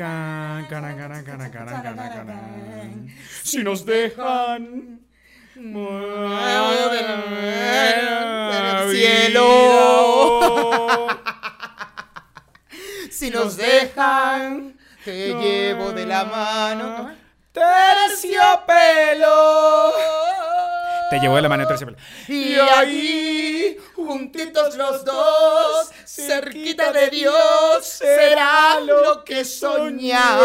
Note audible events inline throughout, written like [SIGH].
Characanacán, caracanacán, caracanacán, caracanacán. Si nos dejan. Cielo. [LAUGHS] Si nos dejan, te llevo de la mano. Terciopelo. Te llevo de la mano terciopelo. Y ahí, juntitos los dos, cerquita de Dios, será lo que soñamos.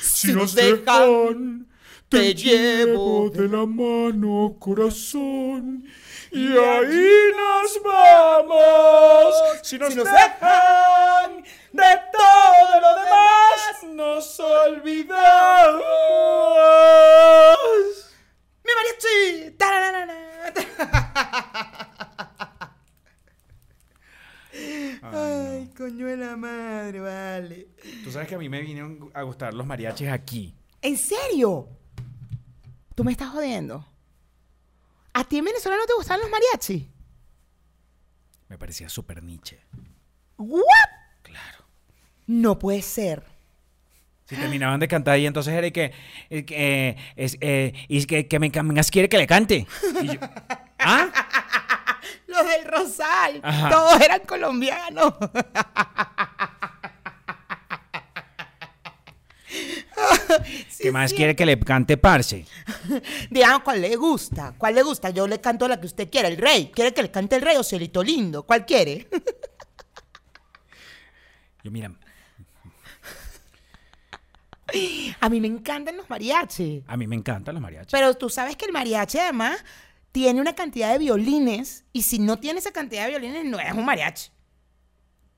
Si nos dejan, te llevo de la mano, corazón. Y ahí nos vamos. Si nos, Si nos dejan de todo lo demás, nos olvidamos. ¡Mi mariachi! ¡Tararara! Ay, coño de la madre, vale. Tú sabes que a mí me vinieron a gustar los mariachis aquí. ¿En serio? ¿Tú me estás jodiendo? ¿A ti en Venezuela no te gustaban los mariachis? Me parecía súper niche. ¿What? Claro. No puede ser. Si terminaban de cantar y entonces era y que, eh, que, eh, es, eh, y que, que me Mengas quiere que le cante. Y yo, [LAUGHS] ¿Ah? Los del Rosal. Ajá. Todos eran colombianos. [LAUGHS] Sí, ¿Qué más sí. quiere que le cante Parce? [LAUGHS] Digamos, ¿cuál le gusta? ¿Cuál le gusta? Yo le canto la que usted quiera, el rey. ¿Quiere que le cante el rey o Cielito Lindo? ¿Cuál quiere? Yo, mira, [LAUGHS] A mí me encantan los mariachis. a mí me encantan los mariachis. Pero tú sabes que el mariachi además tiene una cantidad de violines y si no tiene esa cantidad de violines no es un mariachi.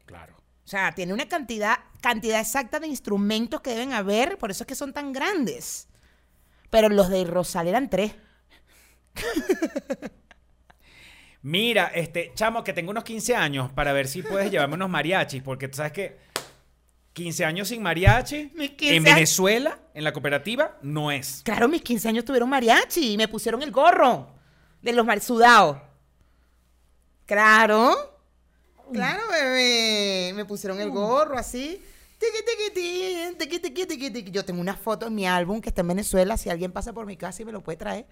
Claro. O sea, tiene una cantidad, cantidad exacta de instrumentos que deben haber, por eso es que son tan grandes. Pero los de Rosal eran tres. [LAUGHS] Mira, este, chamo, que tengo unos 15 años para ver si puedes llevarme unos mariachis, porque tú sabes que 15 años sin mariachi Mis 15 en Venezuela, en la cooperativa, no es. Claro, mis 15 años tuvieron mariachi y me pusieron el gorro de los sudados. Claro. Claro, bebé. Me pusieron el gorro así. Yo tengo una foto en mi álbum que está en Venezuela. Si alguien pasa por mi casa y me lo puede traer.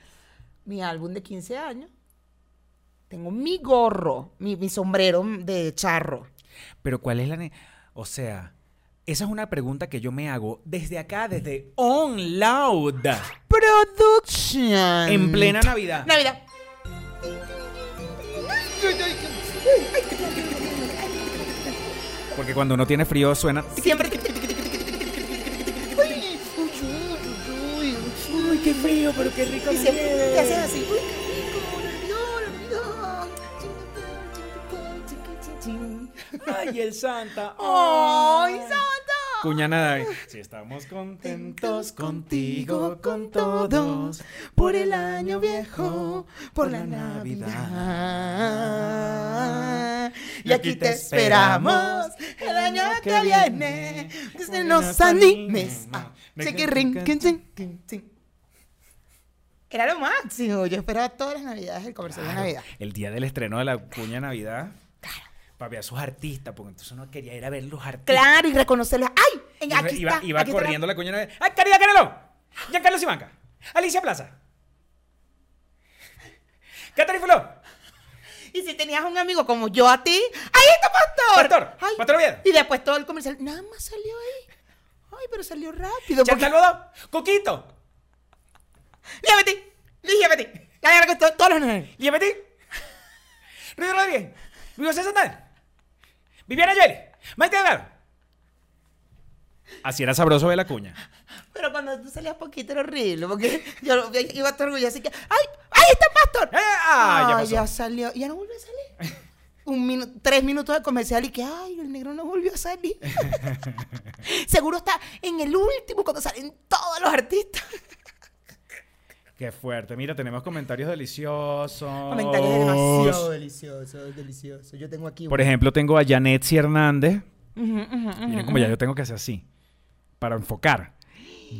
Mi álbum de 15 años. Tengo mi gorro, mi, mi sombrero de charro. Pero ¿cuál es la... ne- O sea, esa es una pregunta que yo me hago desde acá, desde On Loud, Production. en plena Navidad. Navidad. Porque cuando uno tiene frío suena... Siempre. ¡Uy, qué frío, pero qué rico! Y siempre te haces así. Uy, qué rico, Navidad, Navidad. ¡Ay, el Santa! ¡Ay, Santa! Cuñana David. Si estamos contentos contigo, con todos, por el año viejo, por la Navidad. Y aquí te esperamos el año que viene, que se nos animes. Ah. Era lo máximo. Yo esperaba todas las navidades el comercial de Navidad. El día del estreno de la cuña de Navidad. Para ver a sus artistas, porque entonces uno quería ir a ver los artistas. Claro, y reconocerlos. ¡Ay! En- Iba, Aquí iba- está. iba aquí está la- corriendo la cuña de Navidad. ¡Ay, Caridad Canelo! Giancarlo Simanca. Alicia Plaza. Catherine Fuló. Y si tenías un amigo como yo a ti, ¡ahí está Pastor! Pastor, Ay, Pastor Oviedo. Y después todo el comercial, nada más salió ahí. Ay, pero salió rápido. Chantal Godó. Coquito. Llévate, llévate. To- todos los nombres. Llévate. Ruido Rodríguez. José Santana. Viviana Joel. Maite Delgado. Así era sabroso ver la cuña. Pero cuando tú salías poquito era horrible, porque yo iba a estar orgullosa así que, ¡ay! ¡Ahí está Pastor! Eh, ah, ya Ay, pasó. ya salió. Ya no volvió a salir. Un minuto, tres minutos de comercial y que, ay, el negro no volvió a salir. [LAUGHS] Seguro está en el último cuando salen todos los artistas. Qué fuerte. Mira, tenemos comentarios deliciosos. Comentarios demasiado deliciosos, deliciosos. Yo tengo aquí Por uno. ejemplo, tengo a Janet Hernández. Miren como ya yo tengo que hacer así. Para enfocar.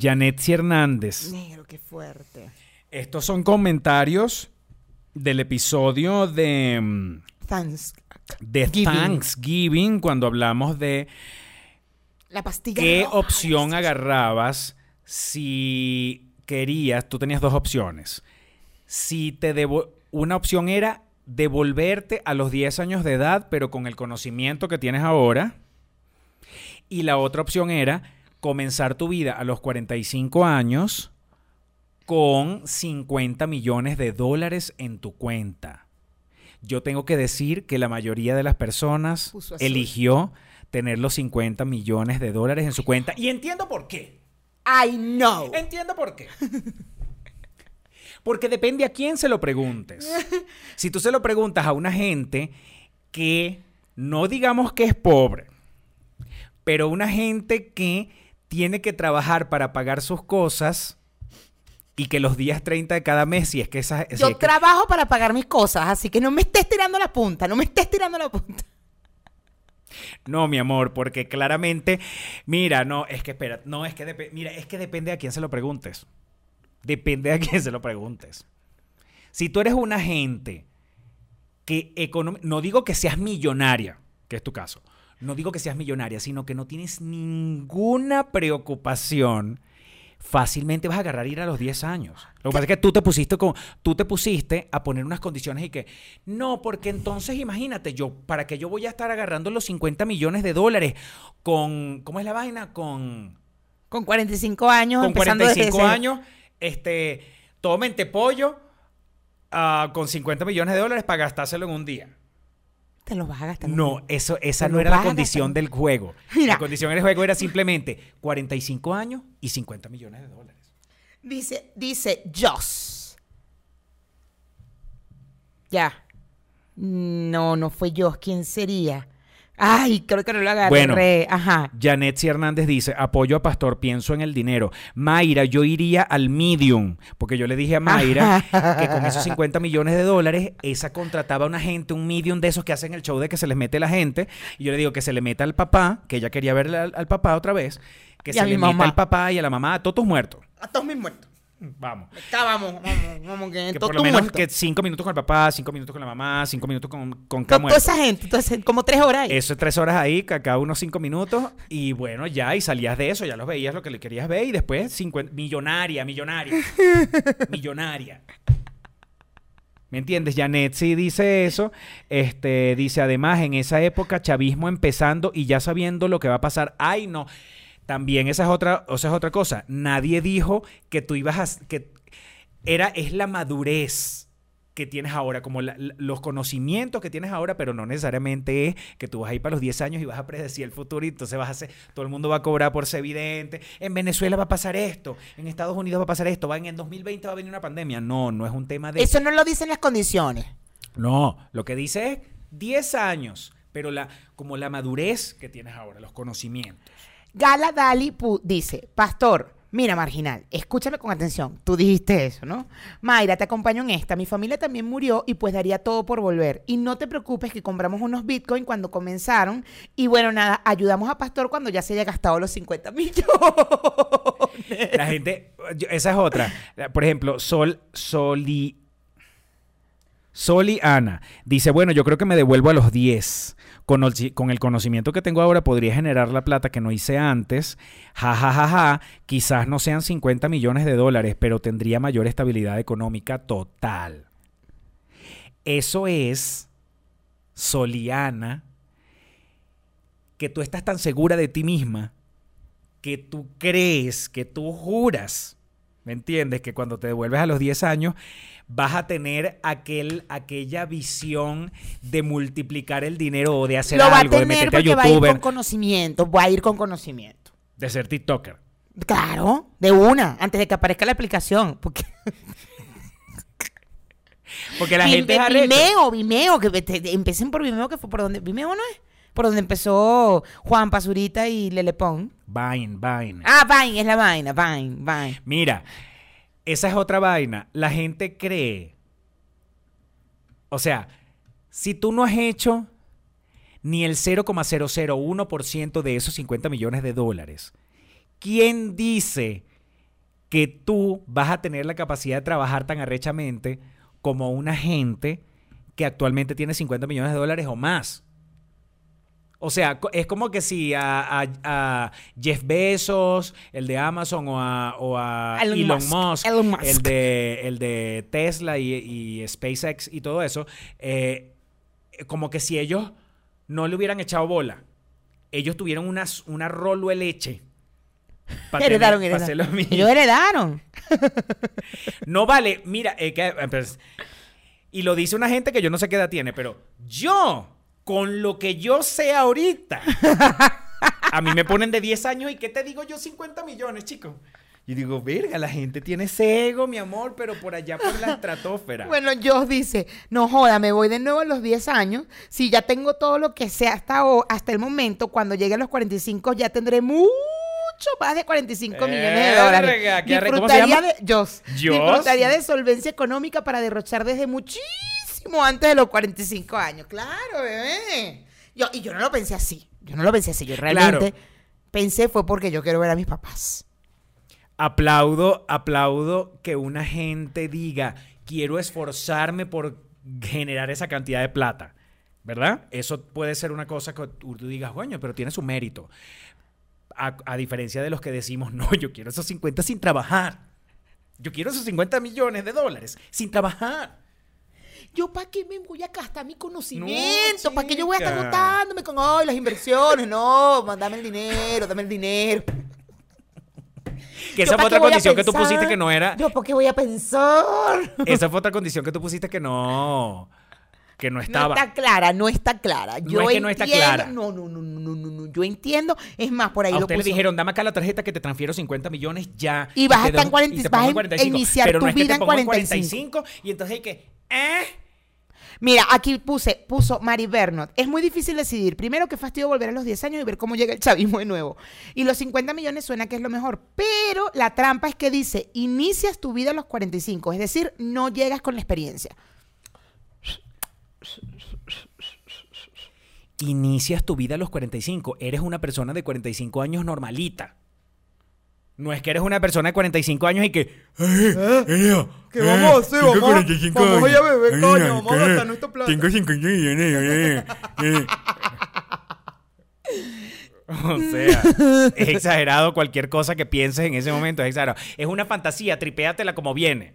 Janet Hernández. Negro, qué fuerte. Estos son comentarios del episodio de mm, Thanks- de Giving. Thanksgiving cuando hablamos de La pastilla. qué roja. opción agarrabas si querías, tú tenías dos opciones. Si te devo- una opción era devolverte a los 10 años de edad, pero con el conocimiento que tienes ahora. Y la otra opción era comenzar tu vida a los 45 años con 50 millones de dólares en tu cuenta. Yo tengo que decir que la mayoría de las personas eligió tener los 50 millones de dólares en su cuenta. Y entiendo por qué. I know. Entiendo por qué. Porque depende a quién se lo preguntes. [LAUGHS] Si tú se lo preguntas a una gente que no digamos que es pobre, pero una gente que tiene que trabajar para pagar sus cosas y que los días 30 de cada mes, si es que esa... si Yo es que- trabajo para pagar mis cosas, así que no me estés tirando la punta, no me estés tirando la punta. No, mi amor, porque claramente, mira, no, es que espera, no, es que mira, es que depende a quién se lo preguntes. Depende a quién se lo preguntes. Si tú eres una gente que no digo que seas millonaria, que es tu caso, no digo que seas millonaria, sino que no tienes ninguna preocupación, fácilmente vas a agarrar ir a los 10 años. Lo que pasa es que tú te pusiste con, tú te pusiste a poner unas condiciones y que no, porque entonces imagínate yo, para que yo voy a estar agarrando los 50 millones de dólares con ¿cómo es la vaina? Con Con 45 años, con empezando desde 45 cero. años, este, tomen pollo ah, con 50 millones de dólares para gastárselo en un día. Te los vas a gastar. No, eso, esa Te no era la condición del juego. Mira. La condición del juego era simplemente 45 años y 50 millones de dólares. Dice, dice Joss. Ya. No, no fue Joss. ¿Quién sería? Ay, creo que no lo agarré. Bueno. Ajá. Janet Hernández dice, apoyo a Pastor, pienso en el dinero. Mayra, yo iría al medium, porque yo le dije a Mayra que con esos 50 millones de dólares, esa contrataba a una gente, un medium de esos que hacen el show de que se les mete la gente, y yo le digo que se le meta al papá, que ella quería ver al, al papá otra vez, que Y se a le mi meta mamá. al papá y a la mamá, a todos muertos. A todos mis muertos. Vamos. Acá vamos, vamos, vamos, que, Que todo por lo menos muerto. que cinco minutos con el papá, cinco minutos con la mamá, cinco minutos con, con cada Toda esa gente, esa- como tres horas ahí. Eso es tres horas ahí, ca- cada uno cinco minutos, y bueno, ya, y salías de eso, ya los veías lo que le querías ver, y después 50, millonaria, millonaria, [LAUGHS] millonaria. ¿Me entiendes? Janet sí dice eso. Este, dice, además, en esa época, chavismo empezando y ya sabiendo lo que va a pasar. Ay, no. También esa es otra, o sea, es otra cosa. Nadie dijo que tú ibas a. que era, es la madurez que tienes ahora, como la- los conocimientos que tienes ahora, pero no necesariamente es que tú vas a ir para los 10 años y vas a predecir el futuro y entonces vas a hacer, todo el mundo va a cobrar por ser evidente, en Venezuela va a pasar esto, en Estados Unidos va a pasar esto, va en el 2020 va a venir una pandemia. No, no es un tema de... Eso no lo dicen las condiciones. No, lo que dice es 10 años, pero la, como la madurez que tienes ahora, los conocimientos. Gala Dali pu- dice, Pastor, mira Marginal, escúchame con atención, tú dijiste eso, ¿no? Mayra, te acompaño en esta, mi familia también murió y pues daría todo por volver. Y no te preocupes que compramos unos Bitcoin cuando comenzaron y bueno, nada, ayudamos a Pastor cuando ya se haya gastado los 50 millones. La gente, esa es otra. Por ejemplo, Sol, Soli, Soli Ana dice, bueno, yo creo que me devuelvo a los 10. Con el, con el conocimiento que tengo ahora podría generar la plata que no hice antes. Ja, ja, ja, ja. Quizás no sean 50 millones de dólares, pero tendría mayor estabilidad económica total. Eso es, Soliana, que tú estás tan segura de ti misma que tú crees, que tú juras, ¿me entiendes? Que cuando te devuelves a los 10 años vas a tener aquel, aquella visión de multiplicar el dinero o de hacer Lo va a algo, de meterte a va a ir con conocimiento, va a ir con conocimiento. de ser TikToker. Claro, de una, antes de que aparezca la aplicación. Porque [LAUGHS] Porque la gente es. Vimeo, Vimeo, que te- te- empiecen por Vimeo, que fue por donde. Vimeo no es. Por donde empezó Juan Pazurita y Lele Pon. Vine, Vine. Ah, Vine, es la vaina, Vine, Vine. Mira, esa es otra vaina. La gente cree. O sea, si tú no has hecho ni el 0,001% de esos 50 millones de dólares, ¿quién dice que tú vas a tener la capacidad de trabajar tan arrechamente como una gente que actualmente tiene 50 millones de dólares o más. O sea, es como que si a, a- a Jeff Bezos, el de Amazon, o a, o a Elon Elon, Musk, Musk, Elon Musk. El, de, el de Tesla y, y SpaceX y todo eso, eh, como que si ellos no le hubieran echado bola, ellos tuvieron una, una rolo de leche. pa' heredaron, tener- heredaron. Ellos heredaron. [LAUGHS] No vale, mira, eh, que, eh, pues, y lo dice una gente que yo no sé qué edad tiene, pero yo, con lo que yo sé ahorita, a mí me ponen de 10 años y ¿qué te digo yo? 50 millones, chicos. Y digo, verga, la gente tiene ese ego, mi amor, pero por allá por la estratosfera. Bueno, Joss dice, no joda, me voy de nuevo a los 10 años. Si ya tengo todo lo que sé hasta, hasta el momento, cuando llegue a los 45 ya tendré mucho más de 45 millones de Verga, dólares. qué arre- ¿cómo se Disfrutaría llama? de, Joss. disfrutaría de solvencia económica para derrochar desde muchísimo antes de los 45 años. Claro, bebé. Yo, y yo no lo pensé así. Yo no lo pensé así. Yo realmente Claro. pensé fue porque yo quiero ver a mis papás. Aplaudo, aplaudo que una gente diga, quiero esforzarme por generar esa cantidad de plata. ¿Verdad? Eso puede ser una cosa que tú tú digas, coño, pero tiene su mérito. A, a diferencia de los que decimos, no, yo quiero esos 50 sin trabajar. Yo quiero esos 50 millones de dólares sin trabajar. ¿Yo para qué me voy a gastar mi conocimiento? ¿Para qué yo voy a estar chica. botándome con ay, las inversiones? No, man, dame el dinero, dame el dinero. [LAUGHS] Que ¿Yo esa fue otra condición que tú pusiste que no era. ¿Yo por qué voy a pensar? [LAUGHS] Esa fue otra condición que tú pusiste que no. Que no No estaba. está clara, no está clara. No Yo es que no está entiendo- clara. No, no, no, no, no, no, no. Yo entiendo. Es más, por ahí A lo usted le puso. dijeron, dame acá la tarjeta que te transfiero 50 millones ya. Y vas a estar en doy- 40 y te vas a 45. iniciar Pero tu no es que vida te en pongo 45. y entonces hay que, ¿eh? Mira, aquí puse, puso Mari Bernot. Es muy difícil decidir. Primero, que fastidio volver a los 10 años y ver cómo llega el chavismo de nuevo. Y los 50 millones suena que es lo mejor. Pero la trampa es que dice, inicias tu vida a los 45. Es decir, no llegas con la experiencia. Inicias tu vida a los 45. Eres una persona de 45 años normalita. No es que eres una persona de 45 años y que... ¿Qué vamos a hacer? Vamos a- vamos allá a beber, coño, vamos a gastar nuestra plata. Tengo 50 millones. [LAUGHS] O sea, es exagerado cualquier cosa que pienses en ese momento, es exagerado. Es una fantasía, tripéatela como viene.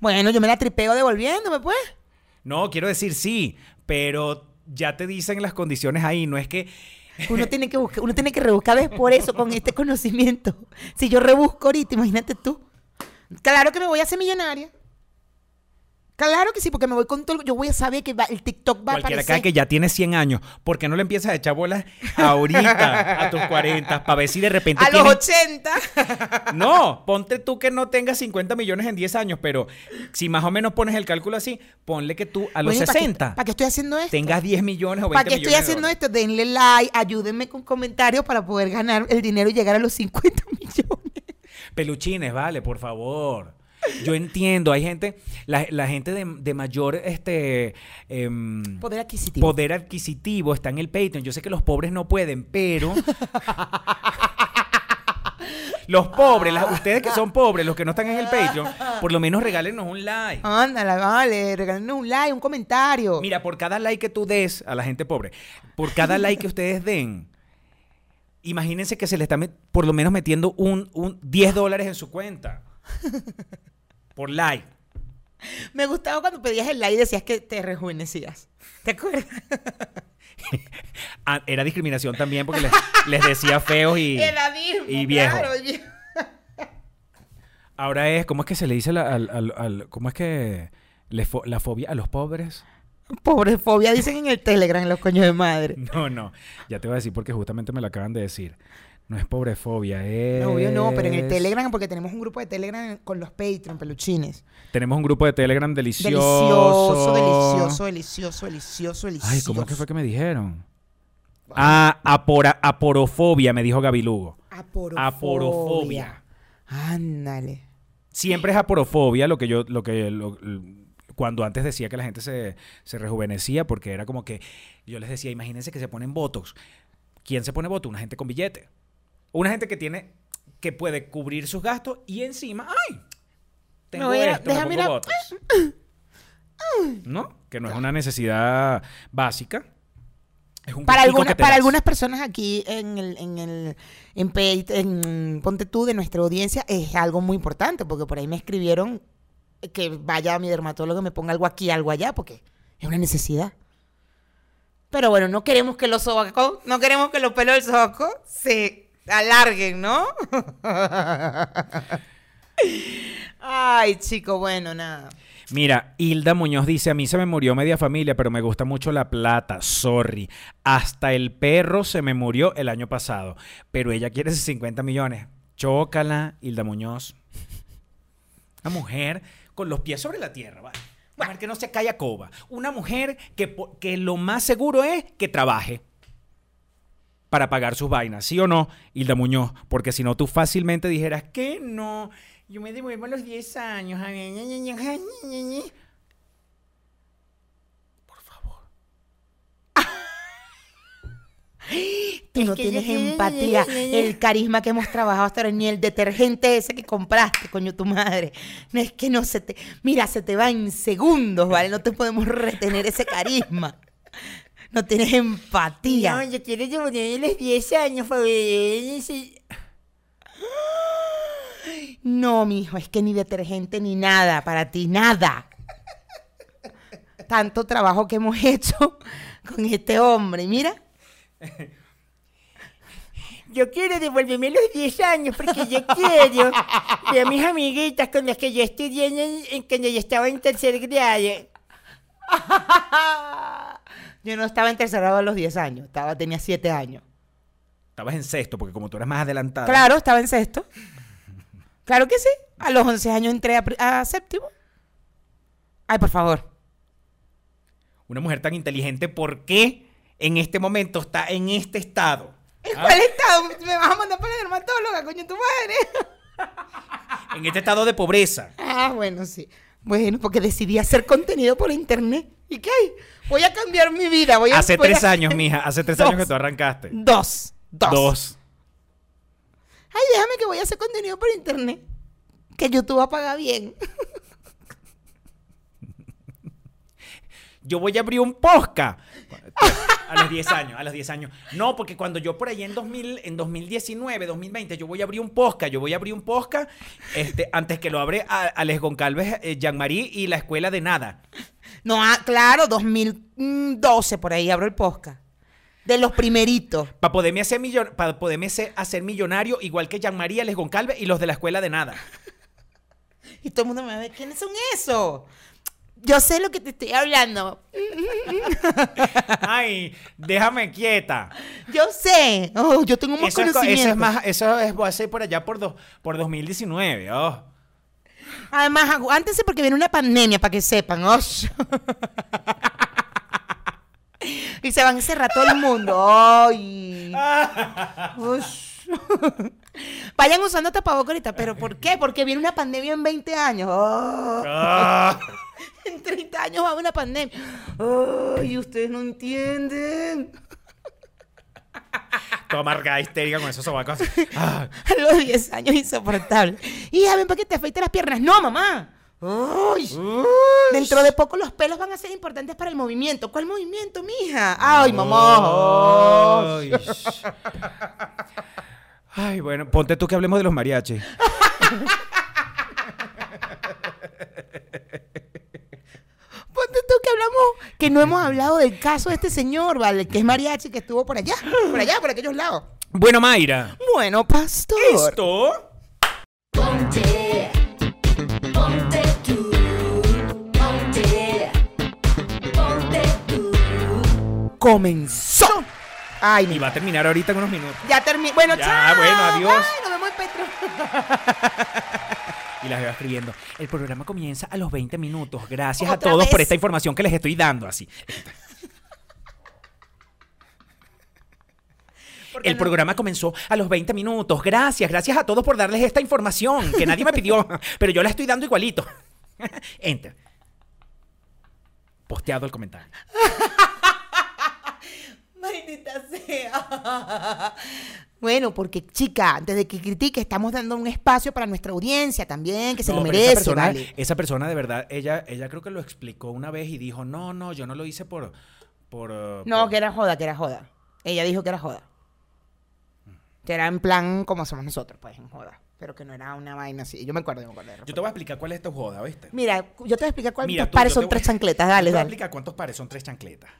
Bueno, yo me la tripeo devolviéndome, pues. No, quiero decir sí, pero ya te dicen las condiciones ahí, no es que Uno tiene que buscar, uno tiene que rebuscar, ¿ves? Por eso, con este conocimiento. Si yo rebusco ahorita, imagínate tú. Claro que me voy a hacer millonaria. Claro que sí, porque me voy con todo. Yo voy a saber que va- el TikTok va a cualquiera aparecer. acá que ya tiene 100 años, ¿por qué no le empiezas a echar bolas ahorita a tus 40 para ver si de repente A los tienes- 80. [LAUGHS] No, ponte tú que no tengas 50 millones en 10 años, pero si más o menos pones el cálculo así, ponle que tú a los Bueno, ¿y para qué- 60 ¿Para qué estoy haciendo esto? tengas 10 millones o 20 ¿Para qué estoy haciendo esto? Denle like, ayúdenme con comentarios para poder ganar el dinero y llegar a los 50 [LAUGHS] millones. Peluchines, vale, por favor. Yo entiendo, hay gente, la, la gente de, de mayor este em, Poder adquisitivo. poder adquisitivo está en el Patreon. Yo sé que los pobres no pueden, pero [LAUGHS] los pobres, las- ustedes que son pobres, los que no están en el Patreon, por lo menos regálenos un like. Ándala, vale, regálenos un like, un comentario. Mira, por cada like que tú des a la gente pobre, por cada like que ustedes den, imagínense que se le está por lo menos metiendo un, un 10 dólares en su cuenta. [LAUGHS] Por like. Me gustaba cuando pedías el like y decías que te rejuvenecías. ¿Te acuerdas? [LAUGHS] Ah, era discriminación también porque les, les decía feos y, y viejos. claro. Ahora es, ¿cómo es que se le dice la- al, al- al- cómo es que le fo- la fobia a los pobres? Pobre fobia, dicen en el Telegram los coños de madre. [LAUGHS] No, no, ya te voy a decir porque justamente me lo acaban de decir. No es pobrefobia, es... No, obvio no, pero en el Telegram, porque tenemos un grupo de Telegram con los Patreon, peluchines. Tenemos un grupo de Telegram delicioso. Delicioso, delicioso, delicioso, delicioso, delicioso. Ay, ¿cómo es que fue que me dijeron? Ah, apora, aporofobia, me dijo Gabilugo. Aporofobia. Aporofobia. Ándale. Siempre es aporofobia lo que yo, lo que lo- cuando antes decía que la gente se, se rejuvenecía, porque era como que yo les decía, imagínense que se ponen votos. ¿Quién se pone voto? Una gente con billete. Una gente que tiene, que puede cubrir sus gastos y encima, ¡ay! Tengo No, esto, me déjame pongo ir a- votos. ¿No? Que no es una necesidad básica. Es un Para, alguna- para das. algunas personas aquí en el, en el en Ponte tú de nuestra audiencia es algo muy importante porque por ahí me escribieron que vaya a mi dermatólogo y me ponga algo aquí, algo allá, porque es una necesidad. Pero bueno, no queremos que los sobacos, no queremos que los pelos del sobaco se alarguen, ¿no? Ay, chico, bueno, nada. Mira, Hilda Muñoz dice, a mí se me murió media familia, pero me gusta mucho la plata, sorry. Hasta el perro se me murió el año pasado, pero ella quiere esos 50 millones. Chócala, Hilda Muñoz. Una mujer con los pies sobre la tierra, ¿vale? Una mujer que no se calla coba. Una mujer que, que lo más seguro es que trabaje para pagar sus vainas, ¿sí o no, Hilda Muñoz? Porque si no, tú fácilmente dijeras que no, yo me devuelvo a los 10 años. Por favor. Tú no tienes empatía, el carisma que hemos trabajado hasta ahora, ni el detergente ese que compraste, coño, tu madre. No es que no se te. Mira, se te va en segundos, ¿vale? No te podemos retener ese carisma. No tienes empatía. No, yo quiero devolverme los 10 años. Sí. No, mijo, es que ni detergente ni nada para ti, nada. Tanto trabajo que hemos hecho con este hombre, mira. Yo quiero devolverme los 10 años porque yo quiero ver a mis amiguitas con las que yo estudié en, en cuando yo estaba en tercer grado. [LAUGHS] Yo no estaba en tercer grado a los 10 años, estaba, tenía 7 años. Estabas en sexto, porque como tú eras más adelantada. Claro, estaba en sexto. Claro que sí. A los 11 años entré a séptimo. Ay, por favor. Una mujer tan inteligente, ¿por qué en este momento está en este estado? ¿En ¿Ah? cuál estado? ¿Me vas a mandar para la dermatóloga, coño, tu madre? [LAUGHS] En este estado de pobreza. Ah, bueno, sí. Bueno, porque decidí hacer contenido por internet. ¿Y qué hay? Voy a cambiar mi vida. Voy a, Hace voy a- tres años, mija. Hace tres Dos. años que tú arrancaste. Dos. Dos. Dos. Ay, déjame que voy a hacer contenido por internet. Que YouTube va a pagar bien. Yo voy a abrir un posca. A los 10 años, a los 10 años. No, porque cuando yo por ahí en 2000, en 2019, 2020, yo voy a abrir un posca, yo voy a abrir un posca, este, antes que lo abre a- Alex Goncalves, eh, Jean-Marie y la escuela de nada. No, ah, claro, 2012 por ahí abro el podcast. De los primeritos. Para poderme, hacer millon- pa poderme hacer millonario, igual que Jean-Marie, Alex Goncalves y los de la escuela de nada. Y todo el mundo me ve, ¿quiénes son esos? Yo sé lo que te estoy hablando. [LAUGHS] Ay, déjame quieta. Yo sé. Oh, yo tengo más Eso es, co- conocimiento. eso es más, eso es, voy a hacer por allá por, dos, por 2019. oh. Además, aguántense porque viene una pandemia, para que sepan. Oh. y se van a encerrar todo el mundo. Ay. Vayan usando tapabocas ahorita. ¿Pero por qué? Porque viene una pandemia en 20 años. Oh. Ah. [LAUGHS] En 30 años va a haber una pandemia. Ay, ustedes no entienden. Toda amargada, histérica con esos sobacos. Ah. A los 10 años insoportable. Hija, ven para que te afeite las piernas. No, mamá. Uy. Dentro de poco los pelos van a ser importantes para el movimiento. ¿Cuál movimiento, mija? Ay, mamá. Ay, bueno, ponte tú que hablemos de los mariachis. [LAUGHS] Ponte tú que hablamos, que no hemos hablado del caso de este señor, ¿vale? Que es mariachi, que estuvo por allá, por allá, por aquellos lados. Bueno, Mayra. Bueno, pastor. Esto. Ponte, ponte tú, ponte, ponte tú. Comenzó. Ay, Y va a terminar ahorita en unos minutos. Ya terminé. Bueno, Ya, chao. bueno, adiós. Ay, nos vemos en Petro. [LAUGHS] Y las veo escribiendo. El programa comienza a los 20 minutos. Gracias a todos por esta información que les estoy dando. Así. El no- programa comenzó a los 20 minutos. Gracias, gracias a todos por darles esta información que nadie me pidió, [LAUGHS] pero yo la estoy dando igualito. Enter. Posteado el comentario. [LAUGHS] Maldita sea. [LAUGHS] Bueno, porque chica, antes de que critique, estamos dando un espacio para nuestra audiencia también, que se No, lo merece, esa persona, vale. esa persona de verdad, ella, ella creo que lo explicó una vez y dijo, no, no, yo no lo hice por... por uh, No, por- que era joda, que era joda. Ella dijo que era joda. Que era en plan como somos nosotros, pues, en joda. Pero que no era una vaina así. Yo me acuerdo, yo me acuerdo. Yo te voy a explicar cuál es tu joda, ¿viste? Mira, yo te voy a explicar cuántos Mira, tú- pares yo son voy- tres chancletas. yo Dale, te voy a explicar cuántos pares son tres chancletas.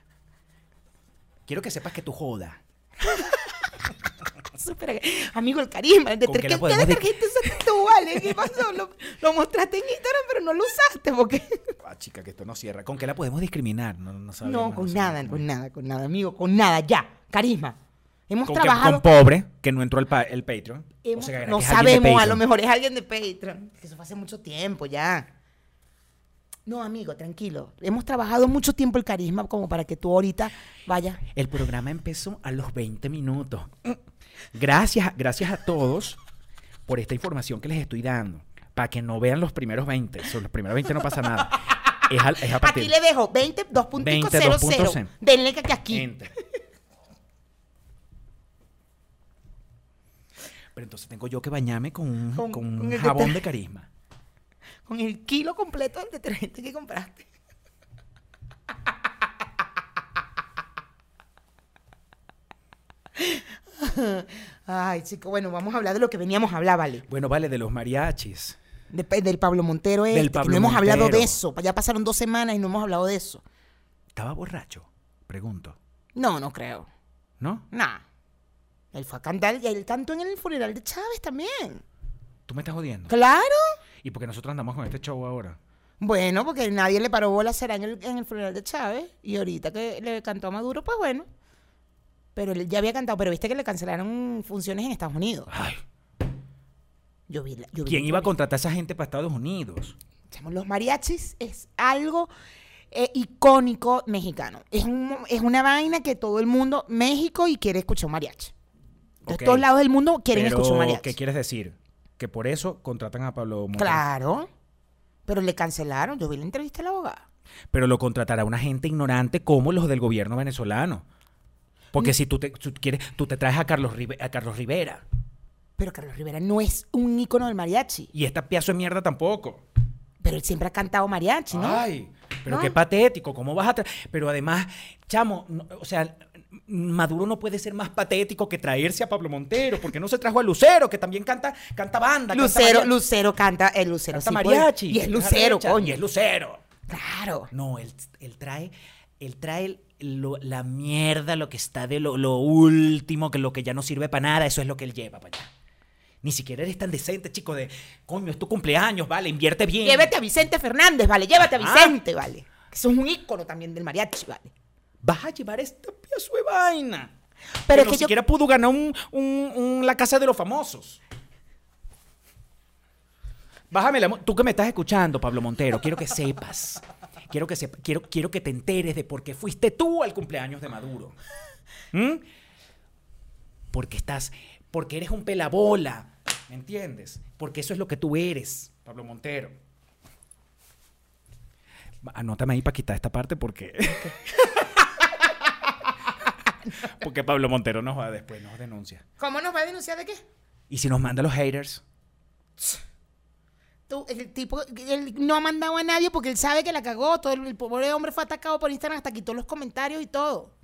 Quiero que sepas que tu joda. [LAUGHS] Súper- Amigo, el carisma. ¿De ¿Con tre- qué ¿Qué, la podemos qué de- tú, vale? ¿Qué pasó? Lo, lo mostraste en Instagram, pero no lo usaste. porque [LAUGHS] Ah, chica, que esto no cierra. ¿Con qué la podemos discriminar? No, no sabemos. No, con sé. nada, con nada, con nada, amigo. Con nada, ya. Carisma. Hemos Con, que- trabajado... con pobre, que no entró el, pa- el Patreon. hemos- O sea, no que sabemos, a lo mejor es alguien de Patreon. Que eso fue hace mucho tiempo ya. No, amigo, tranquilo. Hemos trabajado mucho tiempo el carisma como para que tú ahorita vayas. El programa empezó a los 20 minutos. Gracias, gracias a todos por esta información que les estoy dando. Para que no vean los primeros 20. Sobre los primeros 20 no pasa nada. Es, al- es a partir Aquí le dejo 20, 2.00. 20, 2.0. Denle que aquí. Enter. Pero entonces tengo yo que bañarme con un, Con- con un con el jabón de carisma. Con el kilo completo del detergente que compraste. Ay, chico, bueno, vamos a hablar de lo que veníamos a hablar, ¿vale? Bueno, vale, de los mariachis. De- del Pablo Montero este, que Pablo no hemos hablado de eso. Ya pasaron dos semanas y no hemos hablado de eso. ¿Estaba borracho? Pregunto. No, no creo. ¿No? Nah. Él fue a cantar y él cantó en el funeral de Chávez también. ¿Tú me estás jodiendo? Claro. ¿Y por qué nosotros andamos con este show ahora? Bueno, porque nadie le paró bola será en el, en el funeral de Chávez. Y ahorita que le cantó a Maduro, pues bueno. Pero él ya había cantado, pero viste que le cancelaron funciones en Estados Unidos. Ay, Yo vi, la- yo vi ¿quién iba a contratar a esa gente para Estados Unidos? Los mariachis es algo eh, icónico mexicano. Es, un- es una vaina que todo el mundo, México, y quiere escuchar un mariachi. De todos lados del mundo quieren Pero, escuchar un mariachi. ¿Qué quieres decir? Que por eso contratan a Pablo Montero. Claro. Pero le cancelaron. Yo vi la entrevista a la abogada. Pero lo contratará una gente ignorante como los del gobierno venezolano. Mm. Porque si tú te, tú quieres, tú te traes a Carlos, a Carlos Rivera. Pero Carlos Rivera no es un ícono del mariachi. Y esta piazo de mierda tampoco. Pero él siempre ha cantado mariachi, ¿no? Ay, pero ¿No? qué patético, ¿cómo vas a Pero además, chamo, no- o sea, Maduro no puede ser más patético que traerse a Pablo Montero, porque no se trajo a Lucero, que también canta, canta banda, canta Lucero, mariachi, Lucero canta, el Lucero canta sí mariachi. Y es Lucero, coño. Y es Lucero. Claro. No, él, él trae, él trae lo- la mierda, lo que está de lo, lo último, que lo que ya no sirve para nada, eso es lo que él lleva para allá. Ni siquiera eres tan decente, chico, de, coño, es tu cumpleaños, vale, invierte bien. Llévate a Vicente Fernández, vale. Llévate a Ah. Vicente, vale. Eso es un ícono también del mariachi, vale. Vas a llevar esta piazo de vaina. Pero Pero es ni que yo- siquiera pudo ganar un, un- un- la casa de los famosos. Bájame la... Tú que me estás escuchando, Pablo Montero, quiero que sepas. Quiero que, sepa- quiero, quiero que te enteres de por qué fuiste tú al cumpleaños de Maduro. ¿Mm? Porque estás... Porque eres un pelabola. ¿Me entiendes? Porque eso es lo que tú eres, Pablo Montero. Anótame ahí para quitar esta parte porque... [LAUGHS] [LAUGHS] porque Pablo Montero nos va después, nos denuncia. ¿Cómo nos va a denunciar de qué? Y si nos manda los haters, Tú, el tipo, él no ha mandado a nadie porque él sabe que la cagó. Todo el, el pobre hombre fue atacado por Instagram, hasta quitó los comentarios y todo.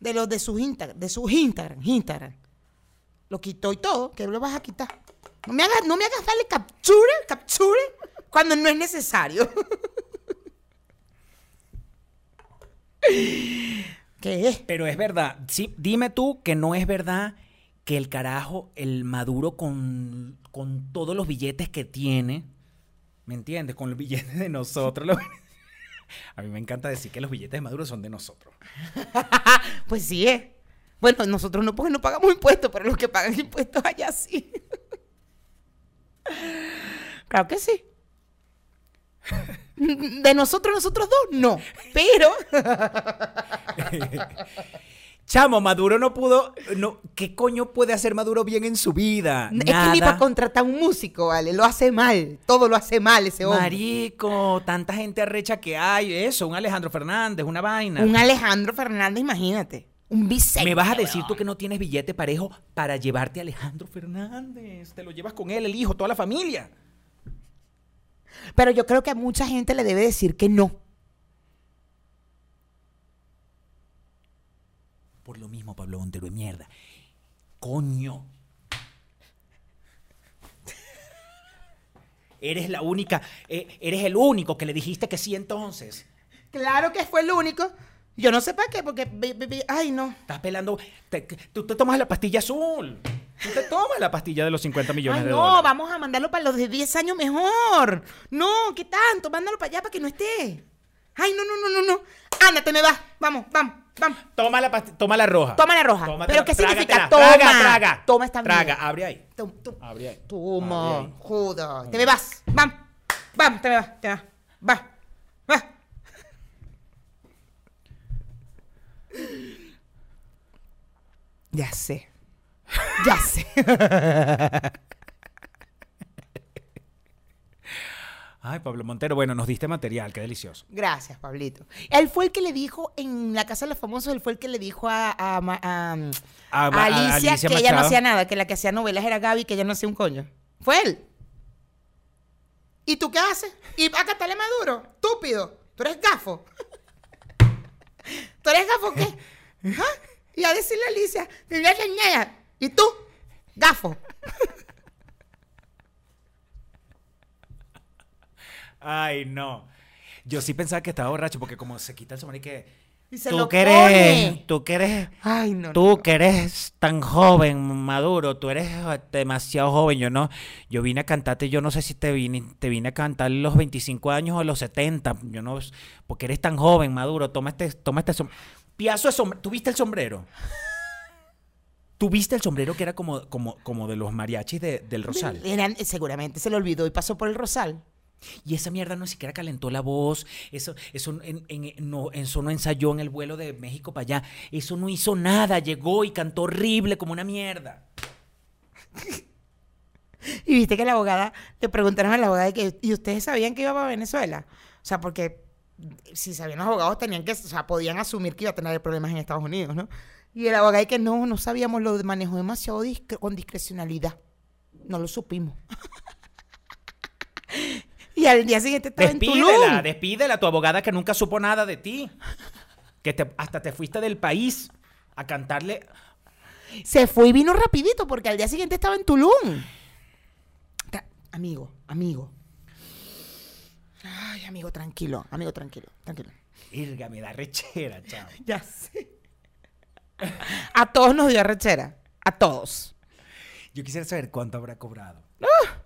De los de sus Instagram, de sus Instagram, Instagram. Lo quitó y todo, que lo vas a quitar. No me hagas, no me hagas darle capture, capture, cuando no es necesario. [LAUGHS] ¿Qué? Pero es verdad. Sí, dime tú que no es verdad que el carajo, el Maduro con, con todos los billetes que tiene, ¿me entiendes? Con los billetes de nosotros. los- [LAUGHS] A mí me encanta decir que los billetes de Maduro son de nosotros. [LAUGHS] Pues sí es. Bueno, nosotros no, porque no pagamos impuestos, pero los que pagan impuestos allá sí. [LAUGHS] Claro que sí. De nosotros, nosotros dos, no. Pero, [LAUGHS] Chamo, Maduro no pudo. No, ¿Qué coño puede hacer Maduro bien en su vida? es que ni Nada. para contratar un músico, ¿vale? Lo hace mal. Todo lo hace mal ese hombre. Marico, tanta gente arrecha que hay. Eso, un Alejandro Fernández, una vaina. Un Alejandro Fernández, imagínate. Un biseño. Me vas a decir tú que no tienes billete parejo para llevarte a Alejandro Fernández. Te lo llevas con él, el hijo, toda la familia. Pero yo creo que a mucha gente le debe decir que no. Por lo mismo, Pablo Montero de mierda. Coño. Eres la única, eh, eres el único que le dijiste que sí entonces. Claro que fue el único. Yo no sé para qué, porque. Ay, no. Estás pelando. te- tú te tomas la pastilla azul. Tú te tomas la pastilla de los 50 millones Ay, de no, dólares. vamos a mandarlo para los de 10 años mejor. No, ¿qué tanto? Mándalo para allá para que no esté. Ay, no, no, no, no, no. Ándate, me vas. Vamos, vamos, vamos. Toma la, toma la roja. Toma la roja. Tómatela, ¿Pero qué significa? trágatela. Toma. Traga, traga. Toma esta Traga, abre ahí. Tum, tum. Abre ahí. Toma, Abre ahí. joda. Te me vas. Vamos. Vamos, te me vas. Te me vas. Va. Va. Ya sé. Ya sé. [LAUGHS] Ay, Pablo Montero, bueno, nos diste material, qué delicioso. Gracias, Pablito. Él fue el que le dijo en la casa de los famosos, él fue el que le dijo a, a Alicia, Alicia que ella no hacía nada, que la que hacía novelas era Gaby, que ella no hacía un coño. Fue él. ¿Y tú qué haces? Y acá está el Maduro, estúpido. Tú eres gafo. ¿Tú eres gafo qué? [LAUGHS] ¿Ah? Y a decirle a Alicia, "Te voy a enseñar". ¿Y tú? Gafo. Ay, no. Yo sí pensaba que estaba borracho porque como se quita el sombrero y que... Y se tú lo que eres, pone. tú que eres, Ay, no. tú no. que eres tan joven, maduro, tú eres demasiado joven. Yo no, yo vine a cantarte, yo no sé si te vine, te vine a cantar los 25 años o los 70. Yo no, porque eres tan joven, maduro. Toma este, toma este sombrero. Piazo de sombrero. ¿Tuviste el sombrero? ¿Tuviste el sombrero que era como, como, como de los mariachis de- del Rosal? Eran- seguramente se le olvidó y pasó por el Rosal. Y esa mierda no siquiera calentó la voz, eso, eso, en- en- no, eso no ensayó en el vuelo de México para allá, eso no hizo nada, llegó y cantó horrible como una mierda. [LAUGHS] Y viste que la abogada, le preguntaron a la abogada que, ¿y ustedes sabían que iba para Venezuela? O sea, porque si sabían los abogados tenían que, o sea, podían asumir que iba a tener problemas en Estados Unidos, ¿no? Y el abogado que no, no sabíamos, lo manejó demasiado discre- con discrecionalidad. No lo supimos. [LAUGHS] y al día siguiente estaba en Tulum. despídela, tu abogada que nunca supo nada de ti, que te- hasta te fuiste del país a cantarle. Se fue y vino rapidito porque al día siguiente estaba en Tulum. Amigo, amigo. Ay, amigo, tranquilo, amigo, tranquilo, tranquilo. Irga, me da rechera, chao. [LAUGHS] Ya sé. [LAUGHS] A todos nos dio arrechera. A todos. Yo quisiera saber cuánto habrá cobrado. ¡Ah!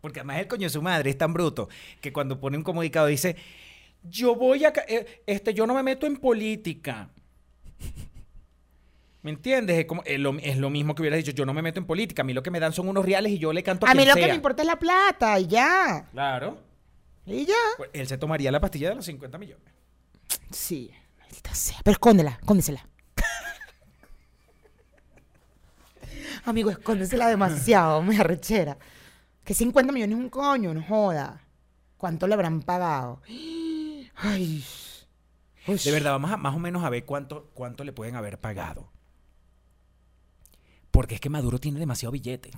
Porque además el coño de su madre es tan bruto que cuando pone un comunicado dice, yo voy a... eh, Este, yo no me meto en política. ¿Me entiendes? Es, como, es, lo, es lo mismo que hubieras dicho, yo no me meto en política. A mí lo que me dan son unos reales y yo le canto a, A mí lo que sea". me importa es la plata y ya. Claro. Y ya. Pues él se tomaría la pastilla de los 50 millones. Sí, maldita sea. Pero escóndela, escóndesela. Amigo, escóndesela demasiado, me arrechera. Que 50 millones es un coño, no joda. ¿Cuánto le habrán pagado? Ay. Uy. De verdad, vamos a más o menos a ver cuánto, cuánto le pueden haber pagado. Porque es que Maduro tiene demasiado billete.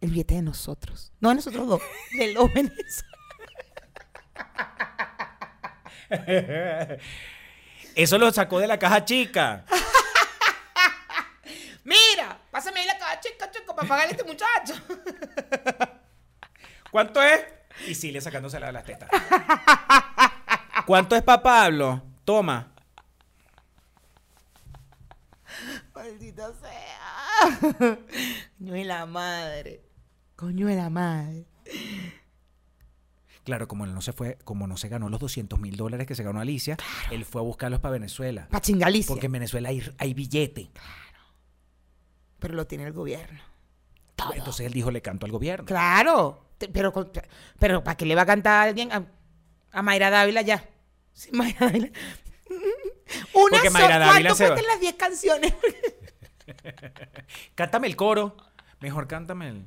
El billete de nosotros. No de nosotros dos, [LAUGHS] de los venezolanos. Eso lo sacó de la caja chica. [LAUGHS] Mira, pásame ahí la caja chica, chico, para pagarle a este muchacho. [LAUGHS] ¿Cuánto es? Y sigue sacándosela de las tetas. ¿Cuánto es para Pablo? Toma. Maldita sea. Coño de la madre. Coño de la madre. Claro, como él no se fue, como no se ganó los 200 mil dólares que se ganó Alicia, él fue a buscarlos para Venezuela. Pa' chingalicia. Porque en Venezuela hay, hay billete. Pero lo tiene el gobierno. Entonces él dijo, le canto al gobierno. Claro. Pero, pero ¿para qué le va a cantar a alguien? A, a Mayra Dávila ya. Sí, Mayra Dávila. [LAUGHS] Una Porque so- Mayra Dávila ¿Cuánto se va. cuestan las 10 canciones? Cántame el coro. Mejor cántame el...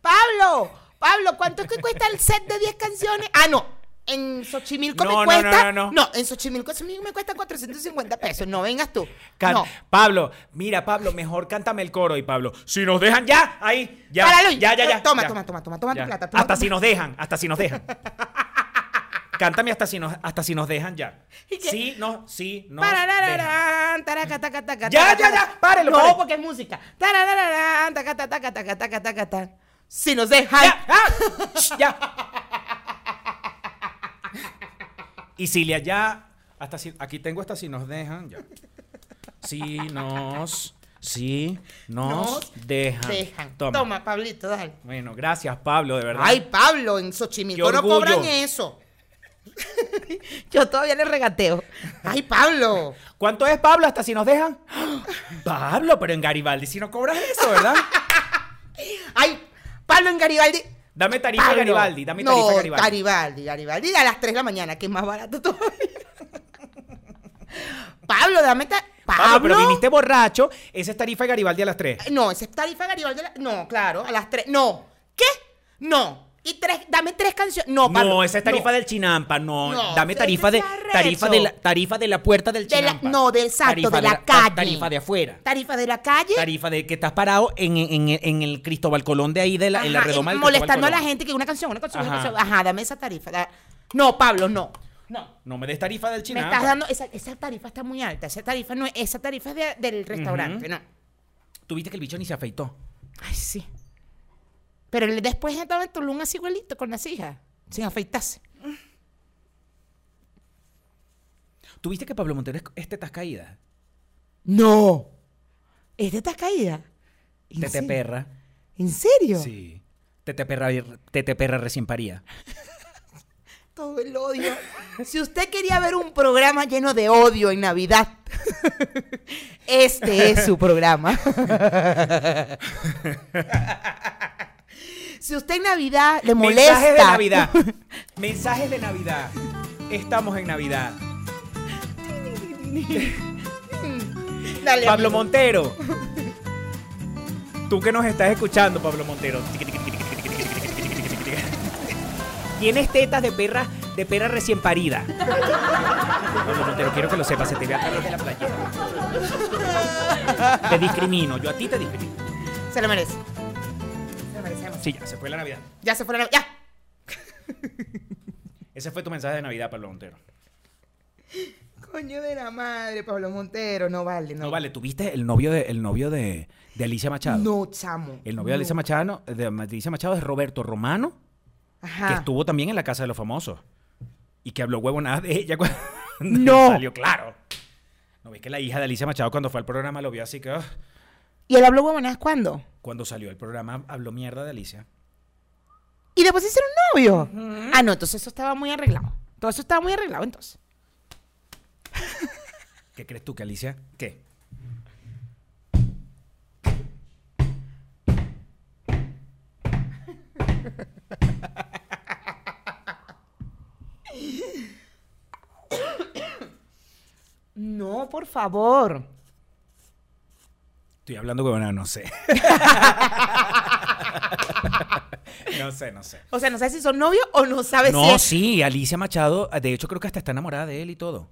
Pablo, Pablo, ¿cuánto es que cuesta el set de 10 canciones? Ah, no. En Xochimilco No, me no, cuesta. no, no, no. en Xochimilco me cuesta 450 pesos. No vengas tú. Can- no. Pablo, mira, Pablo, mejor cántame el coro y Pablo. Si nos dejan ya, ahí, ya. Páralo, ya, ya, ya. toma, ya. toma, toma, toma, toma tu plata, toma hasta si nos dejan, hasta si nos dejan. [LAUGHS] Cántame hasta si nos, hasta si nos dejan ya. Sí, no, sí, no. dejan. Pararararán, taraca, taca, taca, Ya, ya, ya, párelo, No, párelo. porque es música. Taca, taca, taca, taca, taca, taca, taca. Si nos dejan. Ya, ah, [LAUGHS] ya. Y Cilia, ya. Hasta si, aquí tengo hasta si nos dejan, ya. Si nos, si nos, Nos dejan. Dejan. Toma. Toma. Pablito, dale. Bueno, gracias, Pablo, de verdad. Ay, Pablo, en Xochimilco no cobran eso. [LAUGHS] Yo todavía le regateo. Ay, Pablo. ¿Cuánto es, Pablo, hasta si nos dejan? [GASPS] Pablo, pero en Garibaldi si no cobras eso, ¿verdad? [LAUGHS] Ay, Pablo en Garibaldi. Dame tarifa Pablo. Garibaldi, dame no, tarifa de Garibaldi. Garibaldi, Garibaldi a las 3 de la mañana, que es más barato todavía. [LAUGHS] Pablo, dame ta- Pablo. Pablo, pero viniste borracho, esa es tarifa de Garibaldi a las 3. No, esa es tarifa Garibaldi. a la- No, claro, a las 3. No. ¿Qué? No. Y tres, dame tres canciones. No, Pablo. No, esa es tarifa no. del Chinampa, no. No, Dame tarifa de tarifa de la tarifa de la puerta del De la- Chinampa. no, del exacto, Tarifa de la calle. Tarifa de afuera. Tarifa de la calle. Tarifa de que estás parado en, en- el Cristóbal Colón de ahí, de la, en la Ajá, redoma del molestando a la gente que una canción, una canción, una Ajá. canción. Ajá, dame esa tarifa. da- No, Pablo, no. No. No me des tarifa del Me Chinampa. estás dando. Esa, esa tarifa está muy alta. Esa tarifa no es. Esa tarifa es de- del restaurante, no. Tú viste que el bicho ni se afeitó. Ay, sí. Pero él después estaba en Tulum así igualito con las hijas, sin afeitarse. ¿Tú viste que Pablo Montero es, tetas caídas? No. ¿Es de estas caídas? ¿En Tete serio? perra. ¿En serio? Sí. Tete perra, tete perra recién paría. [LAUGHS] Todo el odio. si usted quería ver un programa lleno de odio en Navidad, este es su programa. [LAUGHS] si usted en Navidad le molesta. Mensajes de Navidad. [LAUGHS] Mensajes de Navidad. Estamos en Navidad. Dale, Pablo amigo. Montero. Tú que nos estás escuchando, Pablo Montero. Tienes tetas de perra, de perra recién parida. Pablo Montero, quiero que lo sepas, se te ve a través de la playera. Te discrimino, yo a ti te discrimino. Se lo merece. Sí, ya, se fue la Navidad. Ya se fue la Navidad. Ya. Ese fue tu mensaje de Navidad, Pablo Montero. Coño de la madre, Pablo Montero. No vale, no. No, vale, ¿tuviste el novio de, el novio de, de Alicia Machado? No, chamo. El novio de Alicia. Machado, de Alicia Machado es Roberto Romano. Ajá. que estuvo también en la casa de los famosos y que habló huevonadas de ella cuando No. salió, claro. No ves que la hija de Alicia Machado cuando fue al programa lo vio así que ah, ¿Y él habló huevonadas cuándo? cuando salió el programa habló mierda de Alicia. Y después hicieron novio. Ah, no, entonces eso estaba muy arreglado. Todo eso estaba muy arreglado entonces. [LAUGHS] ¿Qué crees tú que Alicia? ¿Qué? No, por favor. Estoy hablando huevonadas, no sé. [LAUGHS] no sé, no sé. O sea, no sabes si son novios o no sabes si No, es- sí, Alicia Machado, de hecho creo que hasta está enamorada de él y todo.